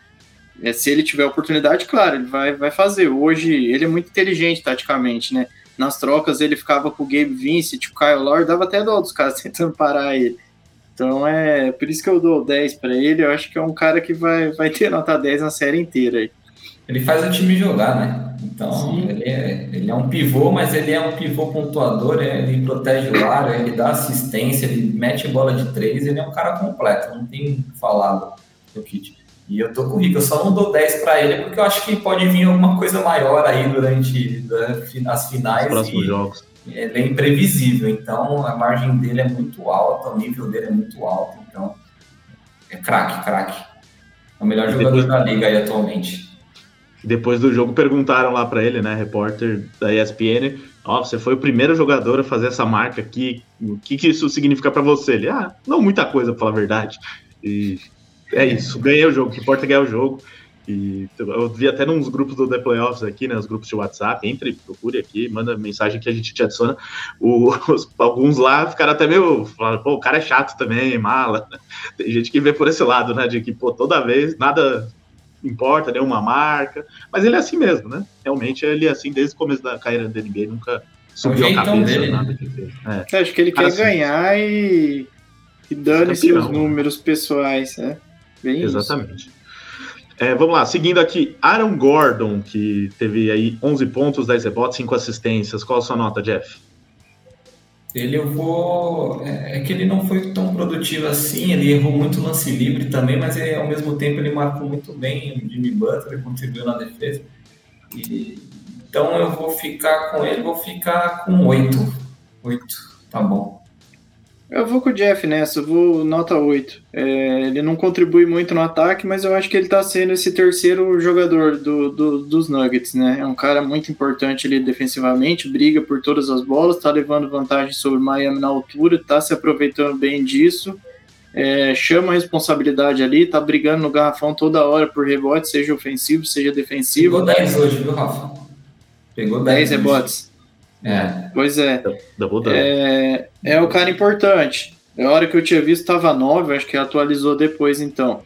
é, se ele tiver oportunidade, claro, ele vai, vai fazer. Hoje, ele é muito inteligente taticamente, né? Nas trocas, ele ficava com o Gabe Vincent, o Kyle Lord, dava até dó dos caras tentando parar ele. Então, é por isso que eu dou 10 para ele. Eu acho que é um cara que vai, vai ter nota 10 na série inteira. Aí. Ele faz o time jogar, né? Então, ele é, ele é um pivô, mas ele é um pivô pontuador, é, ele protege o ar, ele dá assistência, ele mete bola de três, ele é um cara completo, não tem falado do Kit. E eu tô com o Rico, eu só não dou 10 para ele porque eu acho que pode vir alguma coisa maior aí durante, durante as finais. Os próximos jogos. É bem imprevisível, então a margem dele é muito alta, o nível dele é muito alto, então é craque, craque. É o melhor jogador da liga aí atualmente. Depois do jogo perguntaram lá para ele, né, repórter da ESPN, ó, oh, você foi o primeiro jogador a fazer essa marca aqui, o que, que isso significa para você? Ele, ah, não muita coisa, pra falar a verdade. E é isso, ganhei o jogo, o que importa é ganhar o jogo. E eu vi até nos grupos do The Playoffs aqui, né? Os grupos de WhatsApp, entre, procure aqui, manda mensagem que a gente te adiciona. O, os, alguns lá ficaram até meio. Falaram, pô, o cara é chato também, mala. Tem gente que vê por esse lado, né? De que, pô, toda vez nada importa, nenhuma marca. Mas ele é assim mesmo, né? Realmente ele é assim desde o começo da carreira da NBA, nunca subiu a cabeça, dele, nada né? que fez. É. Acho que ele quer assim, ganhar e, e dane-se os números pessoais, né? Bem Exatamente. É, vamos lá, seguindo aqui, Aaron Gordon, que teve aí 11 pontos, 10 rebotes, 5 assistências. Qual a sua nota, Jeff? Ele eu vou. É, é que ele não foi tão produtivo assim, ele errou muito lance livre também, mas ele, ao mesmo tempo ele marcou muito bem o Jimmy Butler, contribuiu na defesa. E, então eu vou ficar com ele, vou ficar com 8. 8, tá bom. Eu vou com o Jeff nessa, eu vou nota 8. É, ele não contribui muito no ataque, mas eu acho que ele tá sendo esse terceiro jogador do, do, dos Nuggets, né? É um cara muito importante ali defensivamente, briga por todas as bolas, tá levando vantagem sobre o Miami na altura, tá se aproveitando bem disso, é, chama a responsabilidade ali, tá brigando no garrafão toda hora por rebote, seja ofensivo, seja defensivo. Pegou 10 hoje, viu, Rafa? Pegou 10 rebotes. É. Pois é. É, é o cara importante. A hora que eu tinha visto estava 9, acho que atualizou depois então.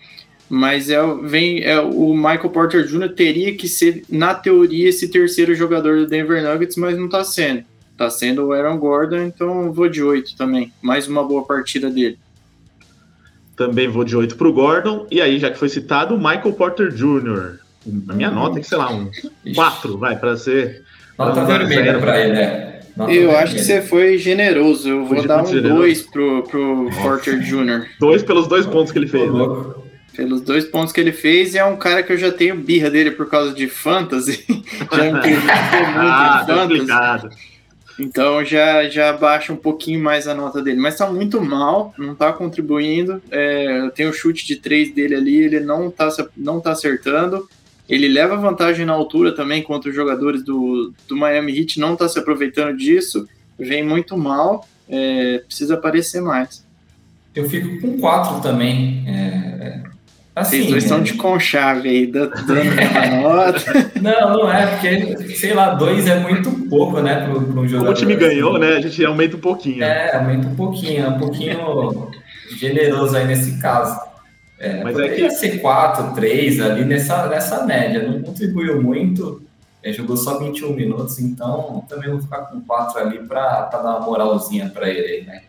Mas é, vem, é, o Michael Porter Jr. teria que ser, na teoria, esse terceiro jogador do Denver Nuggets, mas não está sendo. Está sendo o Aaron Gordon, então vou de 8 também. Mais uma boa partida dele. Também vou de 8 para o Gordon. E aí, já que foi citado, o Michael Porter Jr. A minha nota é que, sei lá, um 4, vai, para ser Nota vermelha para ele, né? Nota eu vermelha. acho que você foi generoso. Eu vou dar um 2 pro, pro Porter Jr. Dois pelos dois pontos que ele fez, né? Pelos dois pontos que ele fez, e é um cara que eu já tenho birra dele por causa de fantasy. já entendi muito ah, em tá fantasy. Então já, já baixa um pouquinho mais a nota dele. Mas tá muito mal, não tá contribuindo. É, eu tenho o chute de 3 dele ali, ele não tá, não tá acertando. Ele leva vantagem na altura também contra os jogadores do, do Miami Heat, não está se aproveitando disso, vem muito mal, é, precisa aparecer mais. Eu fico com quatro também. É, assim, Vocês dois estão é... de conchave aí, dando uma nota. Não, não é, porque, sei lá, dois é muito pouco, né, para um jogador. Como o time ganhou, né, a gente aumenta um pouquinho. É, aumenta um pouquinho, é um pouquinho generoso aí nesse caso. É, Mas é que ser 4, 3 ali nessa, nessa média, não contribuiu muito, é, jogou só 21 minutos, então também vou ficar com 4 ali para dar uma moralzinha para ele, né?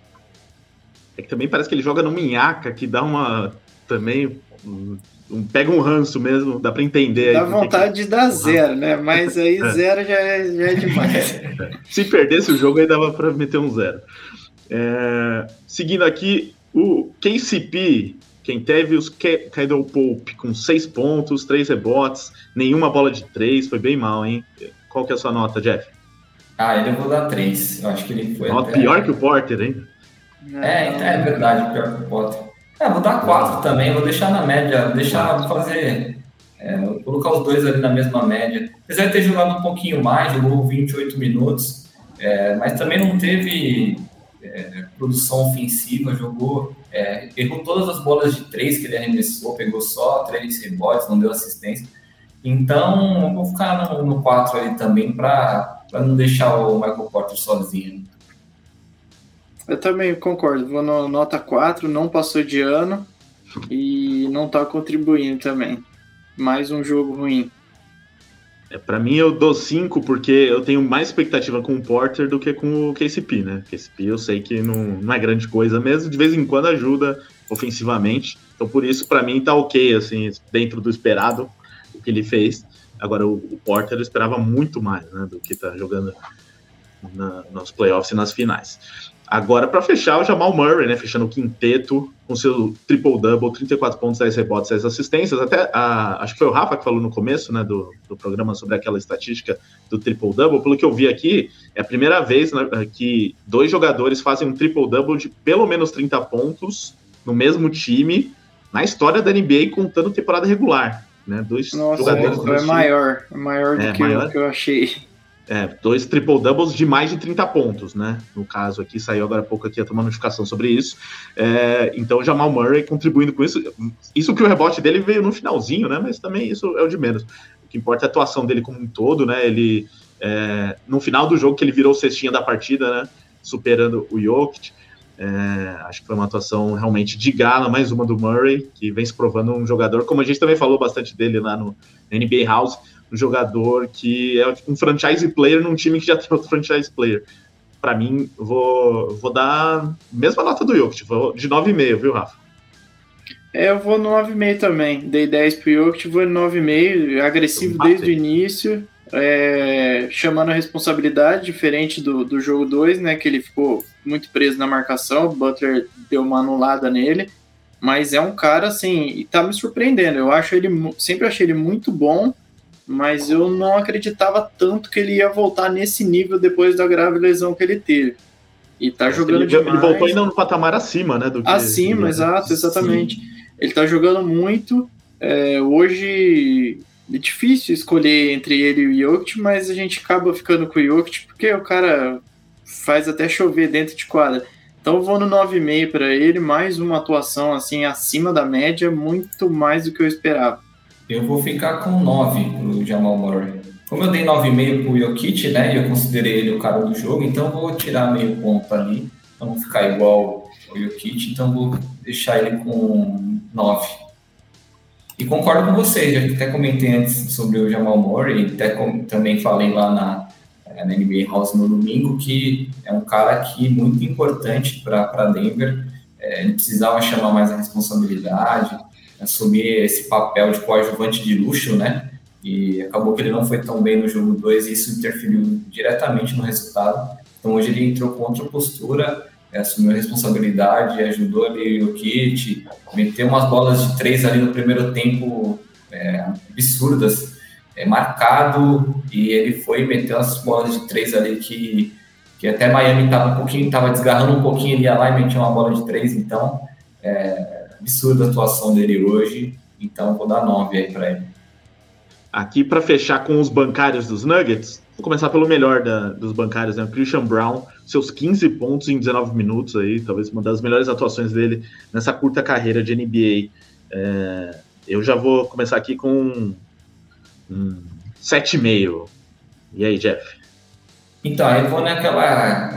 É que também parece que ele joga no Minhaca, que dá uma também um, pega um ranço mesmo, dá para entender. Dá vontade que... de dar zero, né? Mas aí é. zero já é, já é demais. Se perdesse o jogo, aí dava para meter um zero. É... Seguindo aqui, o KCP quem teve os Kedal Pope com seis pontos, três rebotes, nenhuma bola de três, foi bem mal, hein? Qual que é a sua nota, Jeff? Ah, ele eu vou dar três. Eu acho que ele foi. Nota até... Pior que o Porter, hein? É, então é verdade, pior que o Porter. É, vou dar quatro também, vou deixar na média, deixar fazer. É, colocar os dois ali na mesma média. Apesar de ter jogado um pouquinho mais, jogou 28 minutos, é, mas também não teve é, produção ofensiva, jogou, é, errou todas as bolas de três que ele arremessou, pegou só três rebotes, não deu assistência. Então, eu vou ficar no, no 4 ali também para não deixar o Michael Porter sozinho. Eu também concordo, vou no nota 4, não passou de ano e não está contribuindo também. Mais um jogo ruim. É, para mim eu dou 5 porque eu tenho mais expectativa com o Porter do que com o KCP, né? KCP eu sei que não, não é grande coisa mesmo, de vez em quando ajuda ofensivamente. Então por isso para mim tá ok, assim, dentro do esperado o que ele fez. Agora o, o Porter eu esperava muito mais, né, do que tá jogando na, nos playoffs e nas finais. Agora, para fechar, o Jamal Murray, né? Fechando o quinteto com seu triple-double, 34 pontos, 10 rebotes, 10 assistências. Até a, acho que foi o Rafa que falou no começo né, do, do programa sobre aquela estatística do triple-double. Pelo que eu vi aqui, é a primeira vez né, que dois jogadores fazem um triple-double de pelo menos 30 pontos no mesmo time na história da NBA, contando temporada regular. Né? Dois Nossa, jogadores. É, é maior, é maior do é, que, maior. que eu achei. É, dois triple doubles de mais de 30 pontos, né? No caso aqui, saiu agora há pouco aqui uma notificação sobre isso. É, então, Jamal Murray contribuindo com isso. Isso que o rebote dele veio no finalzinho, né? Mas também isso é o de menos. O que importa é a atuação dele como um todo, né? Ele, é, no final do jogo, que ele virou cestinha da partida, né? Superando o Jokic. É, acho que foi uma atuação realmente de gala, mais uma do Murray, que vem se provando um jogador, como a gente também falou bastante dele lá no NBA House, um jogador que é um franchise player num time que já tem outro franchise player. Para mim, vou, vou dar mesma nota do Jokic, vou de 9,5, viu, Rafa? É, eu vou no 9,5 também. Dei 10 pro Jokic, vou no 9,5, agressivo desde o início, é, chamando a responsabilidade, diferente do, do jogo 2, né, que ele ficou muito preso na marcação, o Butler deu uma anulada nele, mas é um cara, assim, e tá me surpreendendo, eu acho ele, sempre achei ele muito bom, mas eu não acreditava tanto que ele ia voltar nesse nível depois da grave lesão que ele teve. E tá jogando ele, demais. Ele voltou ainda no patamar acima, né? Que, acima, exato, exatamente. Sim. Ele tá jogando muito. É, hoje é difícil escolher entre ele e o Jokic, mas a gente acaba ficando com o Jokic porque o cara faz até chover dentro de quadra. Então eu vou no 9,5 para ele, mais uma atuação assim acima da média, muito mais do que eu esperava. Eu vou ficar com 9 pro Jamal Murray. Como eu dei 9,5 pro Jokic, né? E eu considerei ele o cara do jogo, então vou tirar meio ponto ali. Então vou ficar igual o Jokic, então vou deixar ele com 9. E concordo com você, já até comentei antes sobre o Jamal Murray, até também falei lá na, eh, na NBA House no domingo, que é um cara que muito importante para Denver. É, ele precisava chamar mais a responsabilidade, assumir esse papel de coadjuvante de luxo, né? E acabou que ele não foi tão bem no jogo 2 e isso interferiu diretamente no resultado. Então hoje ele entrou com outra postura, é, assumiu a responsabilidade, ajudou ali o kit, meteu umas bolas de três ali no primeiro tempo é, absurdas, é, marcado, e ele foi meteu as bolas de três ali que, que até Miami estava um pouquinho, estava desgarrando um pouquinho, ele ia lá e metia uma bola de três, então é, absurda a atuação dele hoje, então vou dar 9 aí para ele. Aqui para fechar com os bancários dos Nuggets, vou começar pelo melhor da, dos bancários, né? Christian Brown, seus 15 pontos em 19 minutos aí, talvez uma das melhores atuações dele nessa curta carreira de NBA. É, eu já vou começar aqui com um 7,5. E aí, Jeff? Então, eu vou naquela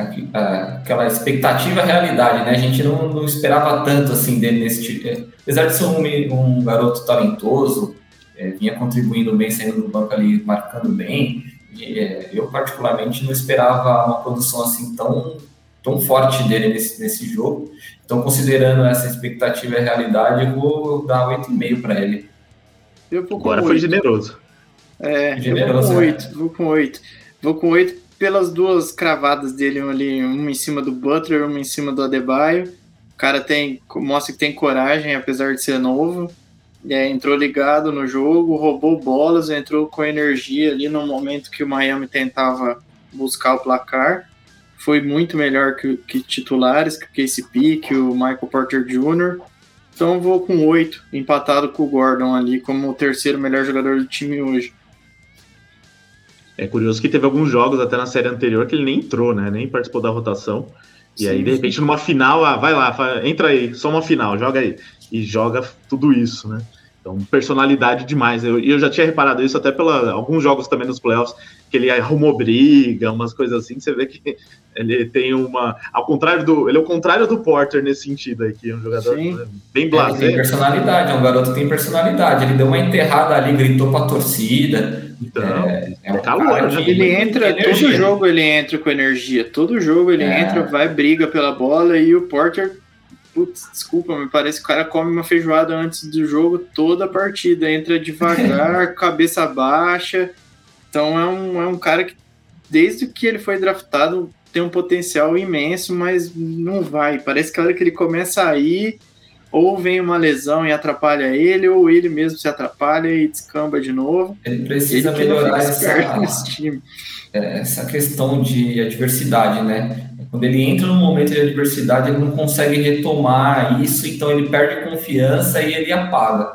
aquela expectativa realidade, né? A gente não, não esperava tanto assim dele nesse tipo. É, apesar de ser um, um garoto talentoso, é, vinha contribuindo bem, saindo do banco ali, marcando bem. E, é, eu, particularmente, não esperava uma produção assim tão, tão forte dele nesse, nesse jogo. Então, considerando essa expectativa e realidade, eu vou dar 8,5 para ele. Eu vou com Agora 8. foi generoso. É, generoso, eu vou com 8. É. Vou com 8. Vou com 8 pelas duas cravadas dele ali, uma em cima do Butler, uma em cima do Adebayo. O cara tem, mostra que tem coragem, apesar de ser novo. É, entrou ligado no jogo, roubou bolas, entrou com energia ali no momento que o Miami tentava buscar o placar. Foi muito melhor que, que titulares, que o KCP, que o Michael Porter Jr. Então vou com oito, empatado com o Gordon ali como o terceiro melhor jogador do time hoje. É curioso que teve alguns jogos até na série anterior que ele nem entrou, né? Nem participou da rotação. E sim, aí, de repente, numa final, ah, vai lá, entra aí, só uma final, joga aí. E joga tudo isso, né? Então, personalidade demais. E eu, eu, já tinha reparado isso até pela alguns jogos também nos playoffs, que ele arrumou briga, umas coisas assim. Você vê que ele tem uma. Ao contrário do. Ele é o contrário do Porter nesse sentido aí, que é um jogador Sim. bem blasé. Ele tem personalidade, é um garoto que tem personalidade. Ele deu uma enterrada ali, gritou pra torcida. Então, é, é um calor, cara, né? ele entra, todo jogo ele entra com energia. Todo jogo ele é. entra, vai, briga pela bola e o Porter putz, desculpa, me parece que o cara come uma feijoada antes do jogo toda a partida, entra devagar, cabeça baixa. Então é um, é um cara que, desde que ele foi draftado, tem um potencial imenso, mas não vai. Parece que a hora que ele começa a ir, ou vem uma lesão e atrapalha ele, ou ele mesmo se atrapalha e descamba de novo. Ele precisa ele melhorar essa, essa questão de adversidade, né? Quando ele entra num momento de adversidade, ele não consegue retomar isso, então ele perde confiança e ele apaga.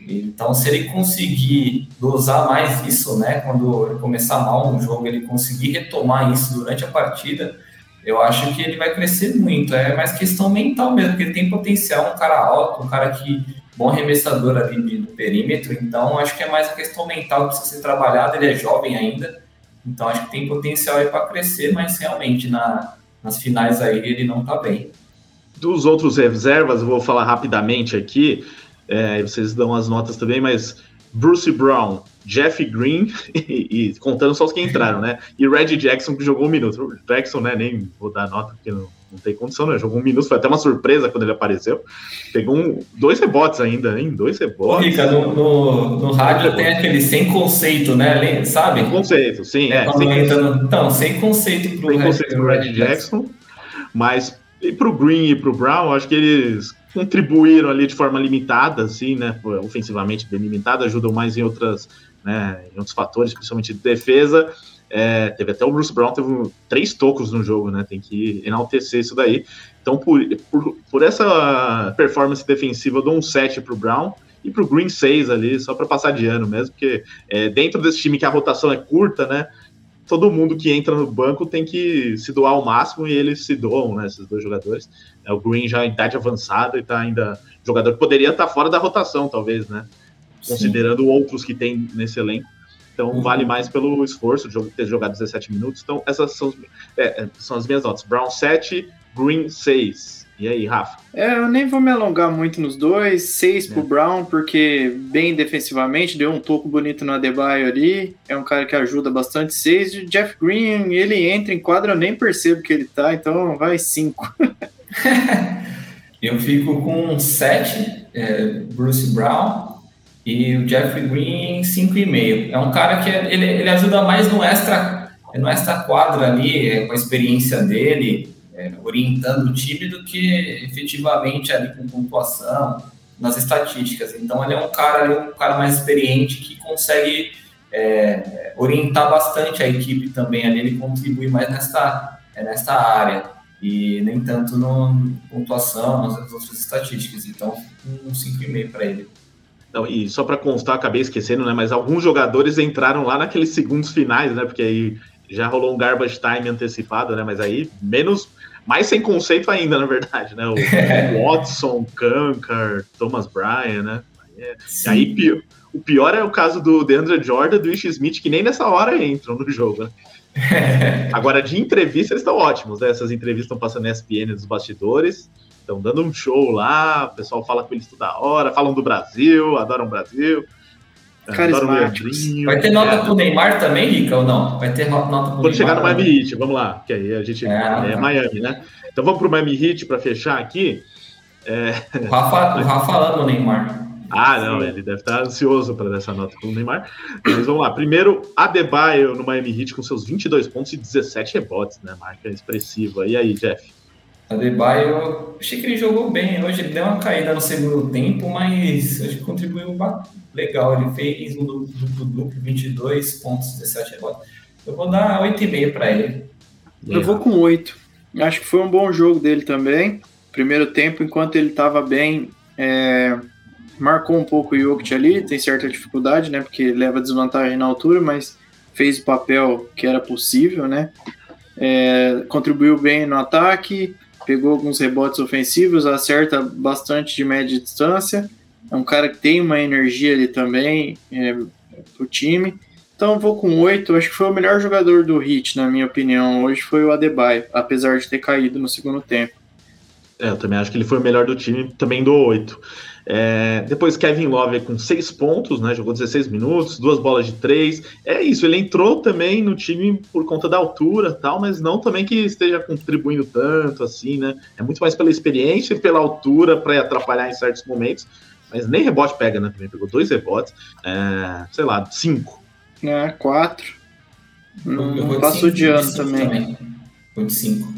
Então, se ele conseguir dosar mais isso, né, quando ele começar mal no jogo, ele conseguir retomar isso durante a partida, eu acho que ele vai crescer muito. É mais questão mental mesmo, porque ele tem potencial, um cara alto, um cara que bom arremessador ali do perímetro, então acho que é mais a questão mental que precisa ser trabalhada, ele é jovem ainda, então acho que tem potencial aí para crescer, mas realmente na, nas finais aí ele não está bem. Dos outros reservas, vou falar rapidamente aqui, é, vocês dão as notas também, mas Bruce Brown, Jeff Green, e, e, contando só os que entraram, né? E Red Jackson, que jogou um minuto. O Jackson, né? Nem vou dar nota, porque não, não tem condição, né? Jogou um minuto, foi até uma surpresa quando ele apareceu. Pegou um, dois rebotes ainda, hein? Dois rebotes. Rica, no, no, no rádio tem aquele sem conceito, né? Sabe? Sem conceito, sim. É, é sem conceito. Então, sem conceito pro, sem Red, conceito pro Red, Jackson. Jackson. Mas e pro Green e pro Brown, acho que eles contribuíram ali de forma limitada, assim, né? Ofensivamente bem limitada, ajudam mais em outras, né? Em outros fatores, principalmente de defesa. É, teve até o Bruce Brown, teve três tocos no jogo, né? Tem que enaltecer isso daí. Então, por, por, por essa performance defensiva, eu dou um 7 pro Brown e pro Green 6 ali, só para passar de ano mesmo, porque é, dentro desse time que a rotação é curta, né? Todo mundo que entra no banco tem que se doar ao máximo e eles se doam, né? Esses dois jogadores. É, o Green já em idade avançada e tá ainda. Jogador que poderia estar tá fora da rotação, talvez, né? Considerando Sim. outros que tem nesse elenco. Então uhum. vale mais pelo esforço de ter jogado 17 minutos. Então essas são, é, é, são as minhas notas. Brown 7, Green 6. E aí, Rafa? É, eu nem vou me alongar muito nos dois. 6 é. pro Brown, porque bem defensivamente, deu um toco bonito no Adebayo ali. É um cara que ajuda bastante. 6 de Jeff Green, ele entra em quadra, eu nem percebo que ele tá, então vai 5. eu fico com 7, é, Bruce Brown. E o Jeff Green, 5,5. É um cara que ele, ele ajuda mais no extra, no extra quadra ali, é, com a experiência dele, é, orientando o time, do que efetivamente ali com pontuação, nas estatísticas. Então ele é um cara, um cara mais experiente que consegue é, orientar bastante a equipe também ali, ele contribui mais nesta, é, nesta área e nem tanto no pontuação, nas outras estatísticas. Então, um 5,5 para ele. Não, e só para constar, acabei esquecendo, né? Mas alguns jogadores entraram lá naqueles segundos finais, né? Porque aí já rolou um garbage time antecipado, né? Mas aí menos, mais sem conceito ainda, na verdade, né? O, o Watson, Kankar, Thomas Bryan, né? É, aí pior, o pior é o caso do DeAndre Jordan, do Ish Smith, que nem nessa hora entram no jogo. Né? Agora, de entrevista, eles estão ótimos, né? Essas entrevistas estão passando na ESPN dos bastidores. Estão dando um show lá, o pessoal fala com eles toda hora, falam do Brasil, adoram o Brasil. Adoram o Leandrinho. Vai ter nota é, pro Neymar também, Rica, ou não? Vai ter nota pro Quando Neymar, chegar no Miami Heat, vamos lá, que aí a gente é, é Miami, né? Então vamos pro Miami Heat para fechar aqui. É... O, Rafa, o Rafa ama o Neymar. Ah, não, ele deve estar ansioso para dar essa nota com o Neymar. Mas vamos lá. Primeiro, Adebayo no Miami Heat com seus 22 pontos e 17 rebotes, né? Marca expressiva. E aí, Jeff? Adebayo, achei que ele jogou bem hoje, ele deu uma caída no segundo tempo, mas acho que contribuiu legal. Ele fez um duplo duplo, 22 pontos, 17 rebotes. Eu vou dar 8,5 para ele. Eu vou com 8. Acho que foi um bom jogo dele também. Primeiro tempo, enquanto ele estava bem, É, marcou um pouco o Jokic ali, tem certa dificuldade, né? Porque leva desvantagem na altura, mas fez o papel que era possível, né? É, contribuiu bem no ataque, pegou alguns rebotes ofensivos, acerta bastante de média distância. É um cara que tem uma energia ali também é, pro time. Então vou com oito. Acho que foi o melhor jogador do Heat, na minha opinião. Hoje foi o Adebayo, apesar de ter caído no segundo tempo. É, eu também acho que ele foi o melhor do time, também dou oito. É, depois Kevin Love com seis pontos, né? Jogou 16 minutos, duas bolas de três. É isso, ele entrou também no time por conta da altura tal, mas não também que esteja contribuindo tanto assim, né? É muito mais pela experiência e pela altura para atrapalhar em certos momentos. Mas nem rebote pega, né? Também pegou dois rebotes, é, sei lá, cinco. É, quatro. Não passou de ano também. Foi de cinco.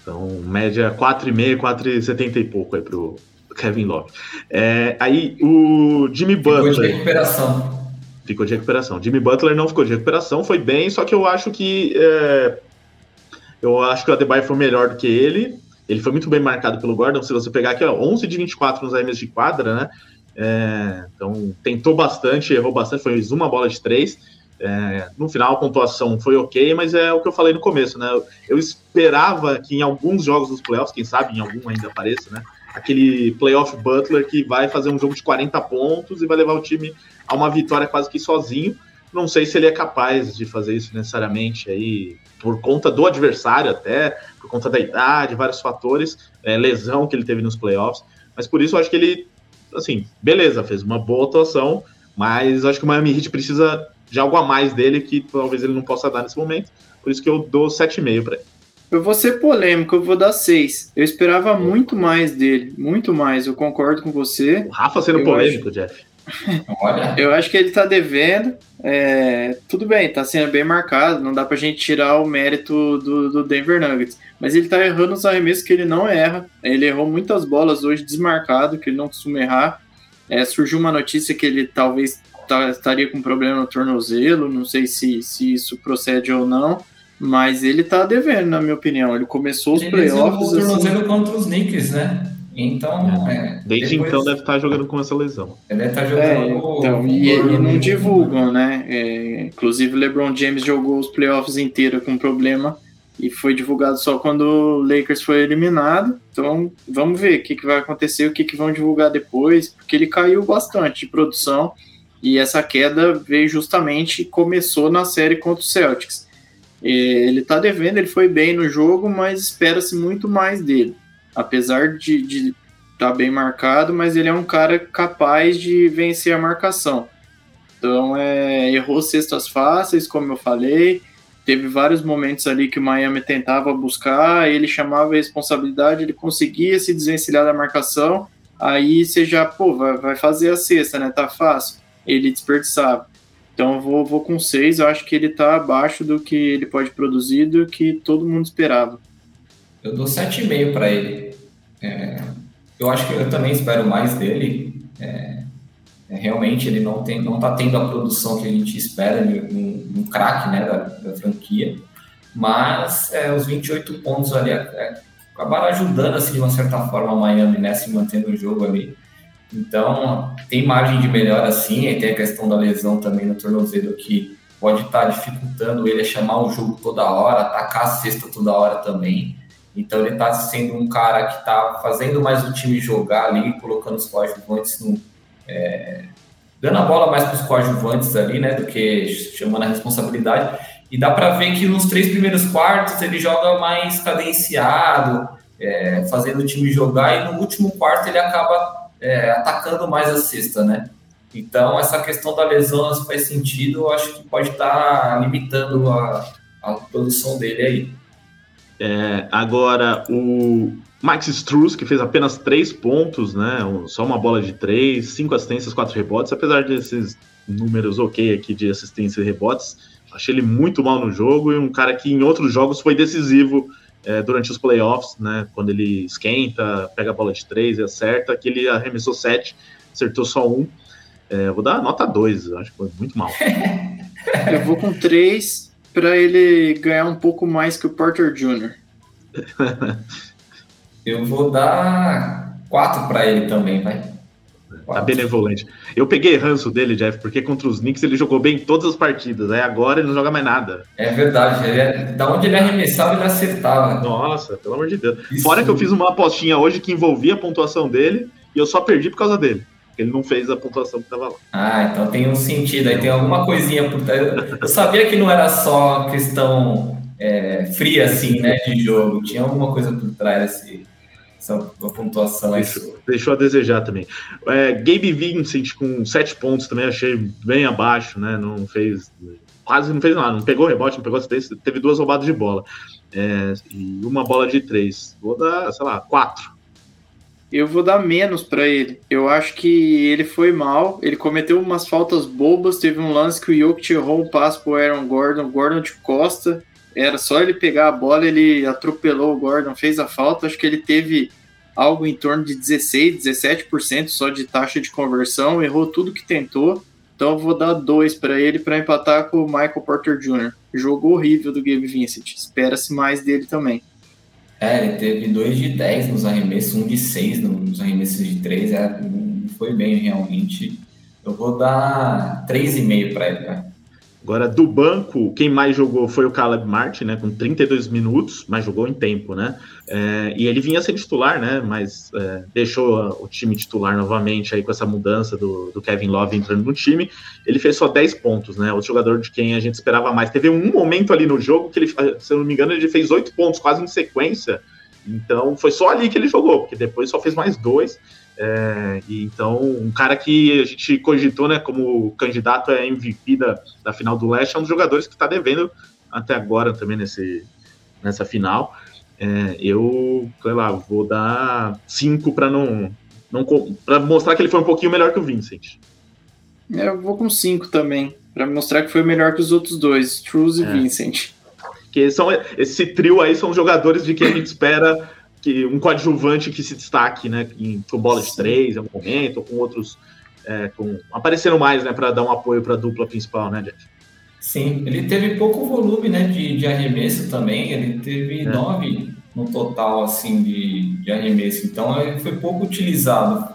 Então, média 4,5, 4,70 e pouco aí pro, Kevin Love. É, aí o Jimmy Butler. Ficou de recuperação. Ficou de recuperação. Jimmy Butler não ficou de recuperação, foi bem, só que eu acho que. É, eu acho que o Adebayo foi melhor do que ele. Ele foi muito bem marcado pelo Gordon. Se você pegar aqui, ó, 11 de 24 nos arremessos de quadra, né? É, então tentou bastante, errou bastante, foi uma bola de três. É, no final a pontuação foi ok, mas é o que eu falei no começo, né? Eu esperava que em alguns jogos dos playoffs, quem sabe em algum ainda apareça, né? Aquele playoff Butler que vai fazer um jogo de 40 pontos e vai levar o time a uma vitória quase que sozinho. Não sei se ele é capaz de fazer isso necessariamente aí, por conta do adversário até, por conta da idade, vários fatores, é, lesão que ele teve nos playoffs. Mas por isso eu acho que ele, assim, beleza, fez uma boa atuação, mas acho que o Miami Heat precisa de algo a mais dele que talvez ele não possa dar nesse momento. Por isso que eu dou 7,5 para ele. Eu vou ser polêmico, eu vou dar seis. Eu esperava muito mais dele, muito mais. Eu concordo com você. O Rafa sendo eu polêmico, acho... Jeff. Olha. Eu acho que ele tá devendo. É... Tudo bem, tá sendo bem marcado. Não dá pra gente tirar o mérito do, do Denver Nuggets. Mas ele tá errando os arremessos que ele não erra. Ele errou muitas bolas hoje desmarcado, que ele não costuma errar. É, surgiu uma notícia que ele talvez estaria com problema no tornozelo. Não sei se, se isso procede ou não. Mas ele tá devendo, na minha opinião. Ele começou os ele playoffs. Ele assim... contra os Knicks, né? Então. É, Desde depois... então deve estar jogando com essa lesão. Ele deve estar jogando. É, então, e, e não divulgam, né? É, inclusive, LeBron James jogou os playoffs inteiros com problema e foi divulgado só quando o Lakers foi eliminado. Então, vamos ver o que, que vai acontecer, o que, que vão divulgar depois, porque ele caiu bastante de produção e essa queda veio justamente começou na série contra o Celtics. Ele tá devendo, ele foi bem no jogo, mas espera-se muito mais dele. Apesar de estar tá bem marcado, mas ele é um cara capaz de vencer a marcação. Então, é, errou cestas fáceis, como eu falei. Teve vários momentos ali que o Miami tentava buscar, ele chamava a responsabilidade, ele conseguia se desvencilhar da marcação. Aí você já, pô, vai, vai fazer a cesta, né? Tá fácil. Ele desperdiçava. Então eu vou, vou com 6, eu acho que ele está abaixo do que ele pode produzir, do que todo mundo esperava. Eu dou 7,5 para ele. É, eu acho que eu também espero mais dele. É, é, realmente ele não tem, não está tendo a produção que a gente espera um, um craque né, da, da, franquia, mas é, os 28 pontos ali é, é, acabaram ajudando assim, de uma certa forma a Miami né, se mantendo no jogo ali. Então, tem margem de melhora sim, e tem a questão da lesão também no tornozelo que pode estar tá dificultando ele a chamar o jogo toda hora, atacar a cesta toda hora também. Então, ele está sendo um cara que está fazendo mais o time jogar ali, colocando os coadjuvantes no. É, dando a bola mais para os coadjuvantes ali, né, do que chamando a responsabilidade. E dá para ver que nos três primeiros quartos ele joga mais cadenciado, é, fazendo o time jogar, e no último quarto ele acaba é, atacando mais a cesta, né? Então, essa questão da lesão faz sentido, eu acho que pode estar tá limitando a, a produção dele aí. É, agora, o Max Struz, que fez apenas três pontos, né? Só uma bola de três, cinco assistências, quatro rebotes, apesar desses números ok aqui de assistência e rebotes, achei ele muito mal no jogo e um cara que em outros jogos foi decisivo é, durante os playoffs, né? Quando ele esquenta, pega a bola de três e acerta, que ele arremessou sete, acertou só um. É, vou dar nota 2, acho que foi muito mal. Eu vou com três para ele ganhar um pouco mais que o Porter Jr. Eu vou dar quatro para ele também, vai. Tá benevolente. Eu peguei ranço dele, Jeff, porque contra os Knicks ele jogou bem em todas as partidas. Aí agora ele não joga mais nada. É verdade. Ele é, da onde ele arremessava, ele acertava. Nossa, pelo amor de Deus. Isso. Fora que eu fiz uma apostinha hoje que envolvia a pontuação dele e eu só perdi por causa dele. Ele não fez a pontuação que tava lá. Ah, então tem um sentido. Aí tem alguma coisinha por trás. Eu sabia que não era só questão é, fria, assim, né, de jogo. Tinha alguma coisa por trás, assim essa pontuação deixou, deixou a desejar também. É, Gabe Vincent com sete pontos também achei bem abaixo, né? Não fez quase não fez nada, não pegou rebote, não pegou assistência, teve duas roubadas de bola é, e uma bola de três. Vou dar, sei lá, quatro. Eu vou dar menos para ele. Eu acho que ele foi mal. Ele cometeu umas faltas bobas. Teve um lance que o Jokic errou um passo pro Aaron Gordon, Gordon de costa. Era só ele pegar a bola, ele atropelou o Gordon, fez a falta. Acho que ele teve algo em torno de 16, 17% só de taxa de conversão, errou tudo que tentou. Então eu vou dar dois para ele para empatar com o Michael Porter Jr. Jogo horrível do Gabe Vincent. Espera-se mais dele também. É, ele teve 2 de 10 nos arremessos, 1 um de 6 nos arremessos de 3. É, foi bem realmente. Eu vou dar 3,5 para ele. Agora, do banco, quem mais jogou foi o Caleb Martin, né? Com 32 minutos, mas jogou em tempo, né? É, e ele vinha ser titular, né? Mas é, deixou o time titular novamente aí com essa mudança do, do, Kevin Love entrando no time. Ele fez só 10 pontos, né? O jogador de quem a gente esperava mais. Teve um momento ali no jogo que ele, se eu não me engano, ele fez 8 pontos quase em sequência. Então foi só ali que ele jogou, porque depois só fez mais dois. É, e então, um cara que a gente cogitou né, como candidato a MVP da, da final do Leste é um dos jogadores que está devendo até agora também nesse, nessa final. É, eu, sei lá, vou dar cinco para não, não para mostrar que ele foi um pouquinho melhor que o Vincent. É, eu vou com cinco também, para mostrar que foi melhor que os outros dois, Truz e é. Vincent. Que são esse trio aí são jogadores de quem a gente espera que um coadjuvante que se destaque, né, em, com bola de três em algum momento, ou com outros é, com, aparecendo mais, né, para dar um apoio para a dupla principal, né, Jeff? Sim, ele teve pouco volume, né, de, de arremesso também, ele teve é. nove no total, assim, de, de arremesso, então ele foi pouco utilizado,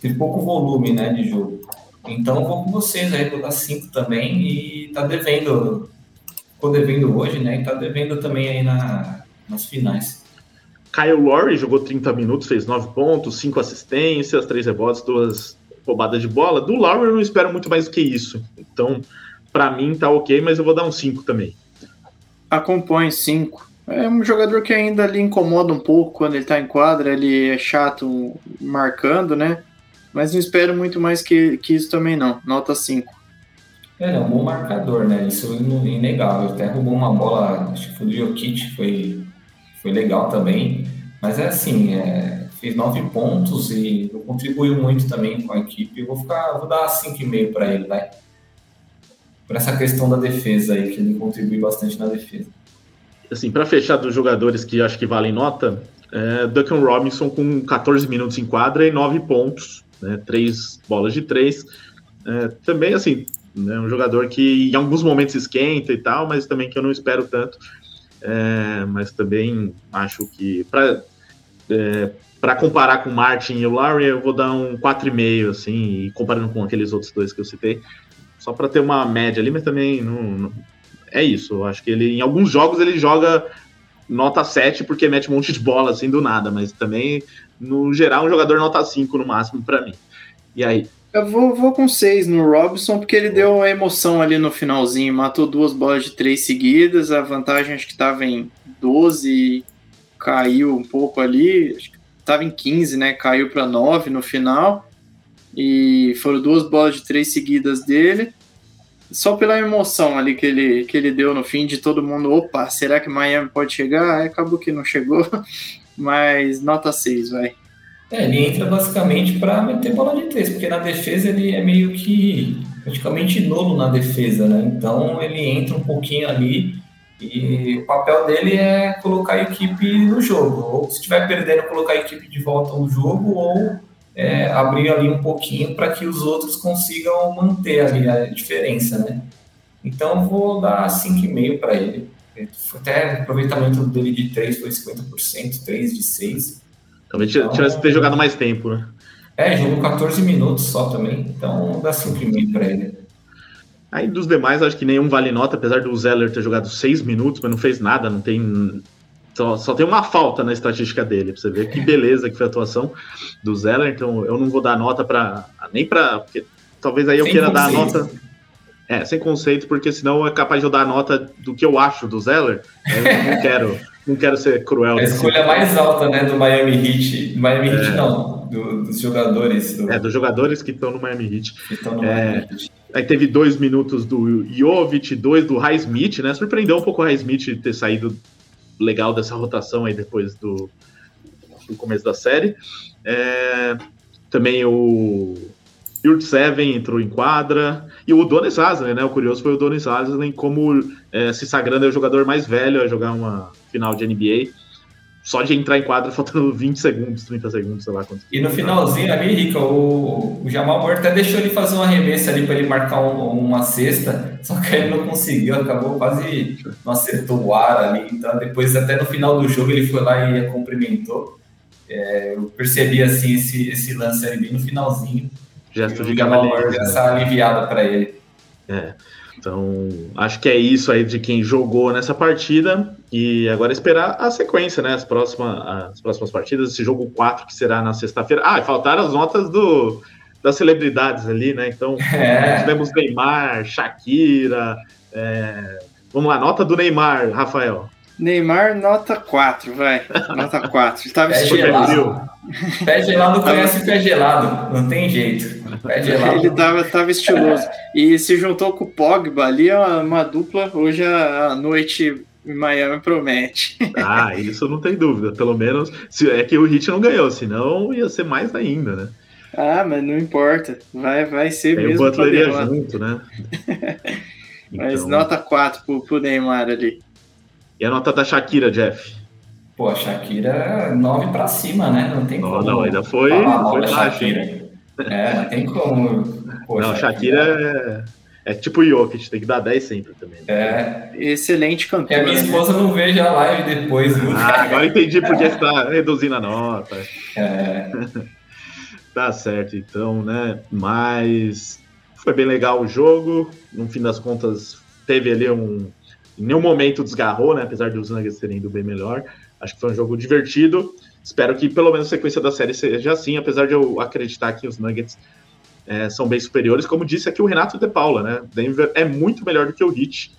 teve pouco volume, né, de jogo. Então vou com vocês aí, vou dar cinco também e tá devendo, ficou devendo hoje, né, e tá devendo também aí na, nas finais. Kyle Lowry jogou 30 minutos, fez 9 pontos, 5 assistências, 3 rebotes, 2 roubadas de bola. Do Lowry eu não espero muito mais do que isso. Então, para mim tá ok, mas eu vou dar um 5 também. Acompanhe 5. É um jogador que ainda ali incomoda um pouco quando ele tá em quadra, ele é chato marcando, né? Mas não espero muito mais que, que isso também não. Nota 5. É, é um bom marcador, né? Isso é inegável. Até roubou uma bola, acho que foi do Jokic, foi foi legal também. Mas é assim, é, fez nove pontos e contribuiu muito também com a equipe. Eu vou ficar, vou dar cinco e meio para ele, vai. Por essa questão da defesa aí, que ele contribui bastante na defesa. Assim, para fechar dos jogadores que acho que valem nota, é, Duncan Robinson com 14 minutos em quadra e 9 pontos, né, três bolas de três. É, também, assim, né, um jogador que em alguns momentos esquenta e tal, mas também que eu não espero tanto é, mas também acho que para é, para comparar com Martin e o Larry, eu vou dar um 4,5, assim, e comparando com aqueles outros dois que eu citei, só para ter uma média ali, mas também não, não, é isso. Eu acho que ele, em alguns jogos, ele joga nota 7 porque mete um monte de bola, assim, do nada, mas também, no geral, um jogador nota 5 no máximo para mim. E aí? Eu vou, vou com seis no Robson, porque ele deu a emoção ali no finalzinho, matou duas bolas de três seguidas, a vantagem acho que estava em 12, caiu um pouco ali, estava em 15, né? Caiu para 9 no final. E foram duas bolas de três seguidas dele. Só pela emoção ali que ele, que ele deu no fim de todo mundo, opa, será que Miami pode chegar? Acabou que não chegou, mas nota 6, vai. É, ele entra basicamente para meter bola de três, porque na defesa ele é meio que praticamente nulo na defesa, né? Então ele entra um pouquinho ali e o papel dele é colocar a equipe no jogo. Ou se estiver perdendo, colocar a equipe de volta no jogo, ou é, abrir ali um pouquinho para que os outros consigam manter ali a diferença, né? Então vou dar 5,5 para ele. Até o aproveitamento dele de 3 foi 50%, 3 de 6 Talvez então, tivesse ter jogado mais tempo, né? É, jogou 14 minutos só também, então dá 5,5 para ele. Aí dos demais, acho que nenhum vale nota, apesar do Zeller ter jogado 6 minutos, mas não fez nada, não tem. Só, só tem uma falta na estatística dele, pra você ver que beleza que foi a atuação do Zeller, então eu não vou dar nota para Nem para Porque talvez aí eu sem queira conceito. dar a nota. É, sem conceito, porque senão é capaz de eu dar a nota do que eu acho do Zeller. Eu não quero, não quero ser cruel. A escolha mais alta, né, do Miami Heat. Miami Heat é. não, do, dos jogadores. Do... É, dos jogadores que estão no Miami Heat. Que estão no é, Miami Heat. Aí teve dois minutos do Jovic, dois do Highsmith, né? Surpreendeu um pouco o Highsmith ter saído legal dessa rotação aí depois do, do começo da série. É, também o Yurt Seven entrou em quadra. E o Donis Haslem, né? O curioso foi o Donis Haslem como é, se sagrando é o jogador mais velho a jogar uma final de NBA só de entrar em quadra faltando 20 segundos, 30 segundos, sei lá quanto. E no finalzinho ali, Rica, o, o Jamal Murray até deixou ele fazer uma arremesso ali para ele marcar um, uma cesta, só que ele não conseguiu, acabou quase não acertou o ar ali. Então depois, até no final do jogo, ele foi lá e cumprimentou. É, eu percebi assim esse, esse lance ali bem no finalzinho. Gesto de Murray essa aliviada para ele. É. Então, acho que é isso aí de quem jogou nessa partida. E agora esperar a sequência, né? As próximas, as próximas partidas, esse jogo 4 que será na sexta-feira. Ah, e faltaram as notas do, das celebridades ali, né? Então, é. tivemos Neymar, Shakira. É... Vamos lá, nota do Neymar, Rafael. Neymar, nota 4, vai. Nota 4. Estava pé gelado. Pé gelado conhece pé gelado, não tem jeito. Ele estava tava estiloso. E se juntou com o Pogba ali, é uma, uma dupla. Hoje a noite em Miami promete. Ah, isso não tem dúvida. Pelo menos se, é que o Hit não ganhou, senão ia ser mais ainda, né? Ah, mas não importa. Vai, vai ser Aí mesmo. O Butler ia junto, né? mas então... nota 4 pro, pro Neymar ali. E a nota da Shakira, Jeff? Pô, a Shakira 9 para cima, né? Não tem como. Não, ainda foi, foi baixo. É, não tem como. Pô, não, Shakira, é, é tipo o Jokic, tem que dar 10 sempre também. É, excelente cantor. E a minha né? esposa não veja a live depois. Viu? Ah, agora entendi porque você está reduzindo a nota. É. tá certo, então, né? Mas foi bem legal o jogo. No fim das contas, teve ali um em nenhum momento desgarrou, né? Apesar dos Nuggets terem ido bem melhor. Acho que foi um jogo divertido. Espero que pelo menos a sequência da série seja assim, apesar de eu acreditar que os Nuggets é, são bem superiores. Como disse aqui o Renato De Paula, né? Denver é muito melhor do que o Heat.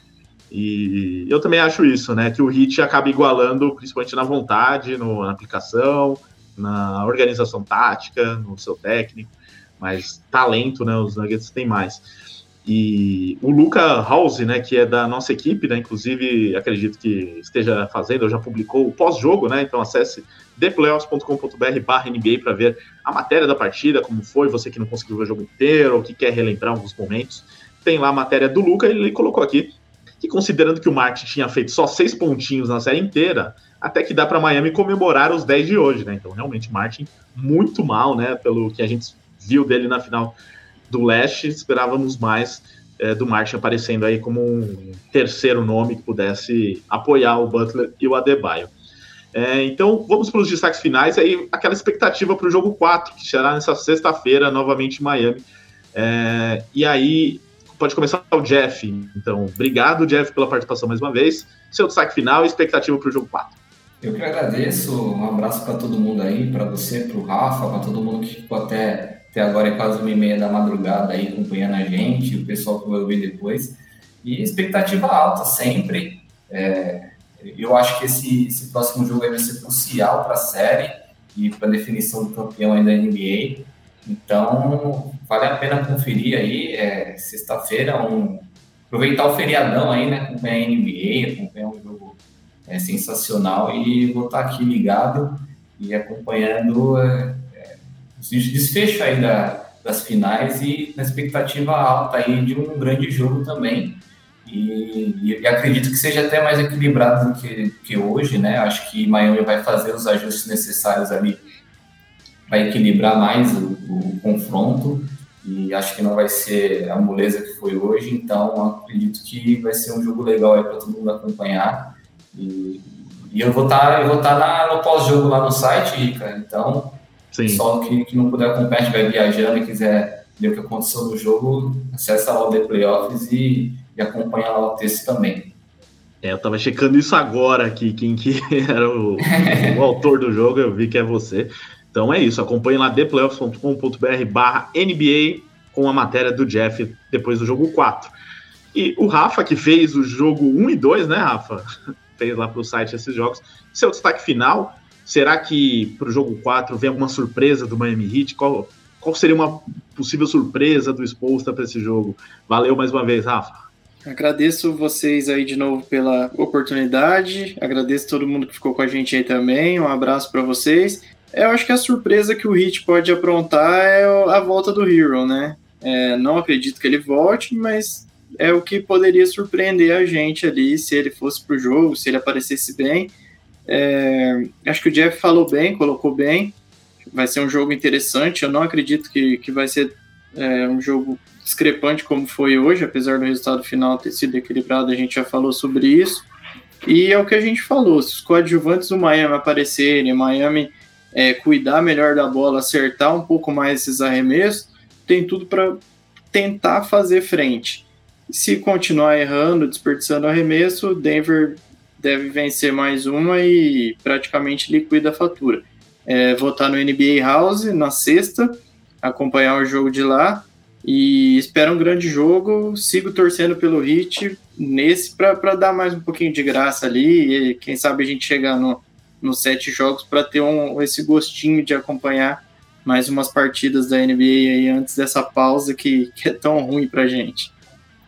E eu também acho isso, né? Que o Heat acaba igualando, principalmente na vontade, no, na aplicação, na organização tática, no seu técnico. Mas talento, né? Os Nuggets têm mais. E o Luca House, né, que é da nossa equipe, né, inclusive acredito que esteja fazendo, ou já publicou o pós-jogo, né, então acesse theplayoffs.com.br barra NBA para ver a matéria da partida, como foi, você que não conseguiu ver o jogo inteiro, ou que quer relembrar alguns momentos. Tem lá a matéria do Luca, ele colocou aqui que considerando que o Martin tinha feito só seis pontinhos na série inteira, até que dá para Miami comemorar os 10 de hoje, né? Então, realmente, Martin muito mal, né? Pelo que a gente viu dele na final do leste, esperávamos mais é, do Martin aparecendo aí como um terceiro nome que pudesse apoiar o Butler e o Adebayo. É, então, vamos para os destaques finais. Aí, aquela expectativa para o jogo 4, que será nessa sexta-feira, novamente em Miami. É, e aí, pode começar o Jeff. Então, obrigado, Jeff, pela participação mais uma vez. Seu destaque final e expectativa para o jogo 4. Eu que agradeço. Um abraço para todo mundo aí, para você, para o Rafa, para todo mundo que ficou até até agora é quase uma e meia da madrugada aí acompanhando a gente, o pessoal que vai ouvir depois. E expectativa alta sempre. É, eu acho que esse, esse próximo jogo vai ser crucial para a série e para a definição do campeão aí da NBA. Então, vale a pena conferir aí. É, Sexta-feira, um, aproveitar o feriadão aí, né? Acompanhar a NBA, acompanhar um jogo é, sensacional e vou estar aqui ligado e acompanhando. É, desfecho aí da, das finais e na expectativa alta aí de um grande jogo também. E, e, acredito que seja até mais equilibrado do que, que hoje, né? Acho que Miami vai fazer os ajustes necessários ali para equilibrar mais o, o, confronto e acho que não vai ser a moleza que foi hoje, então acredito que vai ser um jogo legal aí para todo mundo acompanhar e, E eu vou estar tá, vou tá no pós-jogo lá no site, Rica. Então, Sim. só que, que não puder acompanhar, estiver viajando e quiser ver o que aconteceu no jogo, acessa lá o The Playoffs e, e acompanha lá o texto também. É, eu tava checando isso agora aqui, quem que era o, o autor do jogo, eu vi que é você. Então é isso, acompanhe lá theplayoffs.com.br barra NBA com a matéria do Jeff depois do jogo 4. E o Rafa, que fez o jogo 1 e 2, né, Rafa? fez lá para o site esses jogos. Seu destaque final, será que para o jogo 4 vem alguma surpresa do Miami Heat? Qual, qual seria uma possível surpresa do Exposta para esse jogo? Valeu mais uma vez, Rafa. Agradeço vocês aí de novo pela oportunidade. Agradeço todo mundo que ficou com a gente aí também. Um abraço para vocês. Eu acho que a surpresa que o Heat pode aprontar é a volta do Hero, né? É, não acredito que ele volte, mas é o que poderia surpreender a gente ali se ele fosse para o jogo, se ele aparecesse bem. É, acho que o Jeff falou bem, colocou bem. Vai ser um jogo interessante. Eu não acredito que, que vai ser é, um jogo discrepante como foi hoje, apesar do resultado final ter sido equilibrado, a gente já falou sobre isso. E é o que a gente falou: se os coadjuvantes do Miami aparecerem, Miami é, cuidar melhor da bola, acertar um pouco mais esses arremessos, tem tudo para tentar fazer frente. Se continuar errando, desperdiçando arremesso, Denver deve vencer mais uma e praticamente liquida a fatura. É, vou estar no NBA House na sexta, acompanhar o jogo de lá e espero um grande jogo. Sigo torcendo pelo Hit nesse para dar mais um pouquinho de graça ali. E quem sabe a gente chegar no, nos sete jogos para ter um, esse gostinho de acompanhar mais umas partidas da NBA aí antes dessa pausa que, que é tão ruim para gente.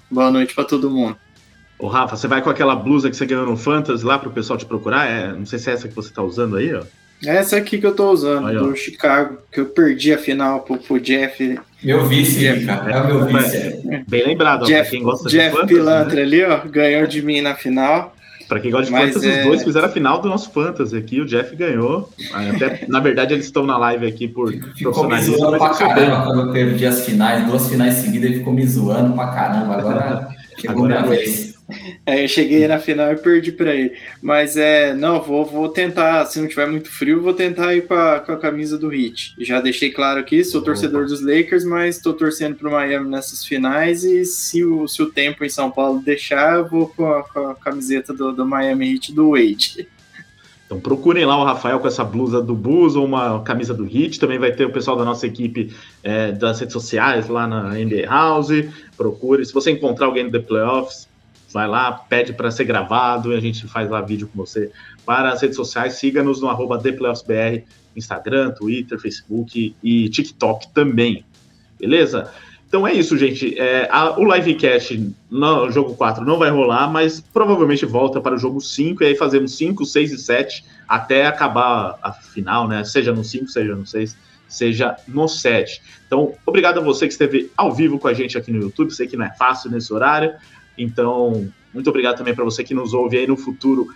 Boa noite para todo mundo. Ô, Rafa, você vai com aquela blusa que você ganhou no Fantasy lá para o pessoal te procurar? É, não sei se é essa que você está usando aí, ó. É essa aqui que eu tô usando, aí, do Chicago, que eu perdi a final pro, pro Jeff. Meu vice, Jeff, cara. É o meu vice. É. Bem lembrado, Jeff, quem gosta Jeff de Pilantra né? ali, ó, ganhou de mim na final. Para quem gosta de Mas Fantasy, é... os dois fizeram a final do nosso Fantasy aqui. O Jeff ganhou. Até, na verdade, eles estão na live aqui por ficou me zoando pra caramba quando eu perdi as finais, duas finais seguidas, ele ficou me zoando pra caramba. Agora chegou Agora minha vez. É, eu cheguei na final e perdi para ele. Mas é, não, vou, vou tentar, se não tiver muito frio, vou tentar ir com a, com a camisa do Heat. Já deixei claro aqui, sou torcedor dos Lakers, mas estou torcendo para o Miami nessas finais e se o, se o tempo em São Paulo deixar, eu vou com a, com a camiseta do, do Miami Heat do Wade. Então procurem lá o Rafael com essa blusa do Bulls ou uma camisa do Hit. Também vai ter o pessoal da nossa equipe é, das redes sociais lá na NBA House. Procure. Se você encontrar alguém do The Playoffs, vai lá, pede para ser gravado e a gente faz lá vídeo com você. Para as redes sociais, siga-nos no arroba ThePlayoffsBR, Instagram, Twitter, Facebook e TikTok também. Beleza? Então é isso, gente. É, a, o livecast no jogo 4 não vai rolar, mas provavelmente volta para o jogo 5, e aí fazemos 5, 6 e 7 até acabar a final, né? Seja no 5, seja no 6, seja no 7. Então, obrigado a você que esteve ao vivo com a gente aqui no YouTube. Sei que não é fácil nesse horário, então, muito obrigado também para você que nos ouve aí no futuro,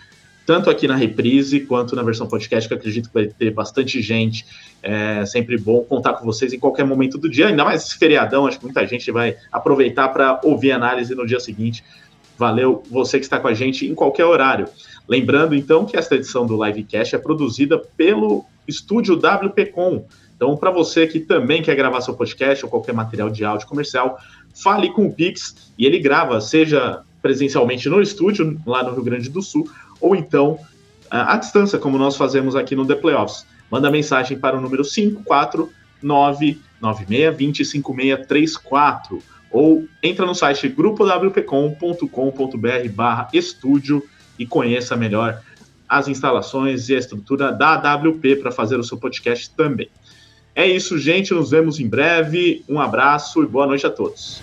tanto aqui na reprise quanto na versão podcast, que acredito que vai ter bastante gente. É sempre bom contar com vocês em qualquer momento do dia, ainda mais feriadão, acho que muita gente vai aproveitar para ouvir a análise no dia seguinte. Valeu você que está com a gente em qualquer horário. Lembrando, então, que esta edição do Livecast é produzida pelo estúdio WPcom. Então, para você que também quer gravar seu podcast ou qualquer material de áudio comercial, fale com o Pix e ele grava, seja presencialmente no estúdio, lá no Rio Grande do Sul, ou então à distância, como nós fazemos aqui no The Playoffs. Manda mensagem para o número 54996205634 ou entra no site grupowpcom.com.br barra estúdio e conheça melhor as instalações e a estrutura da AWP para fazer o seu podcast também. É isso, gente. Nos vemos em breve. Um abraço e boa noite a todos.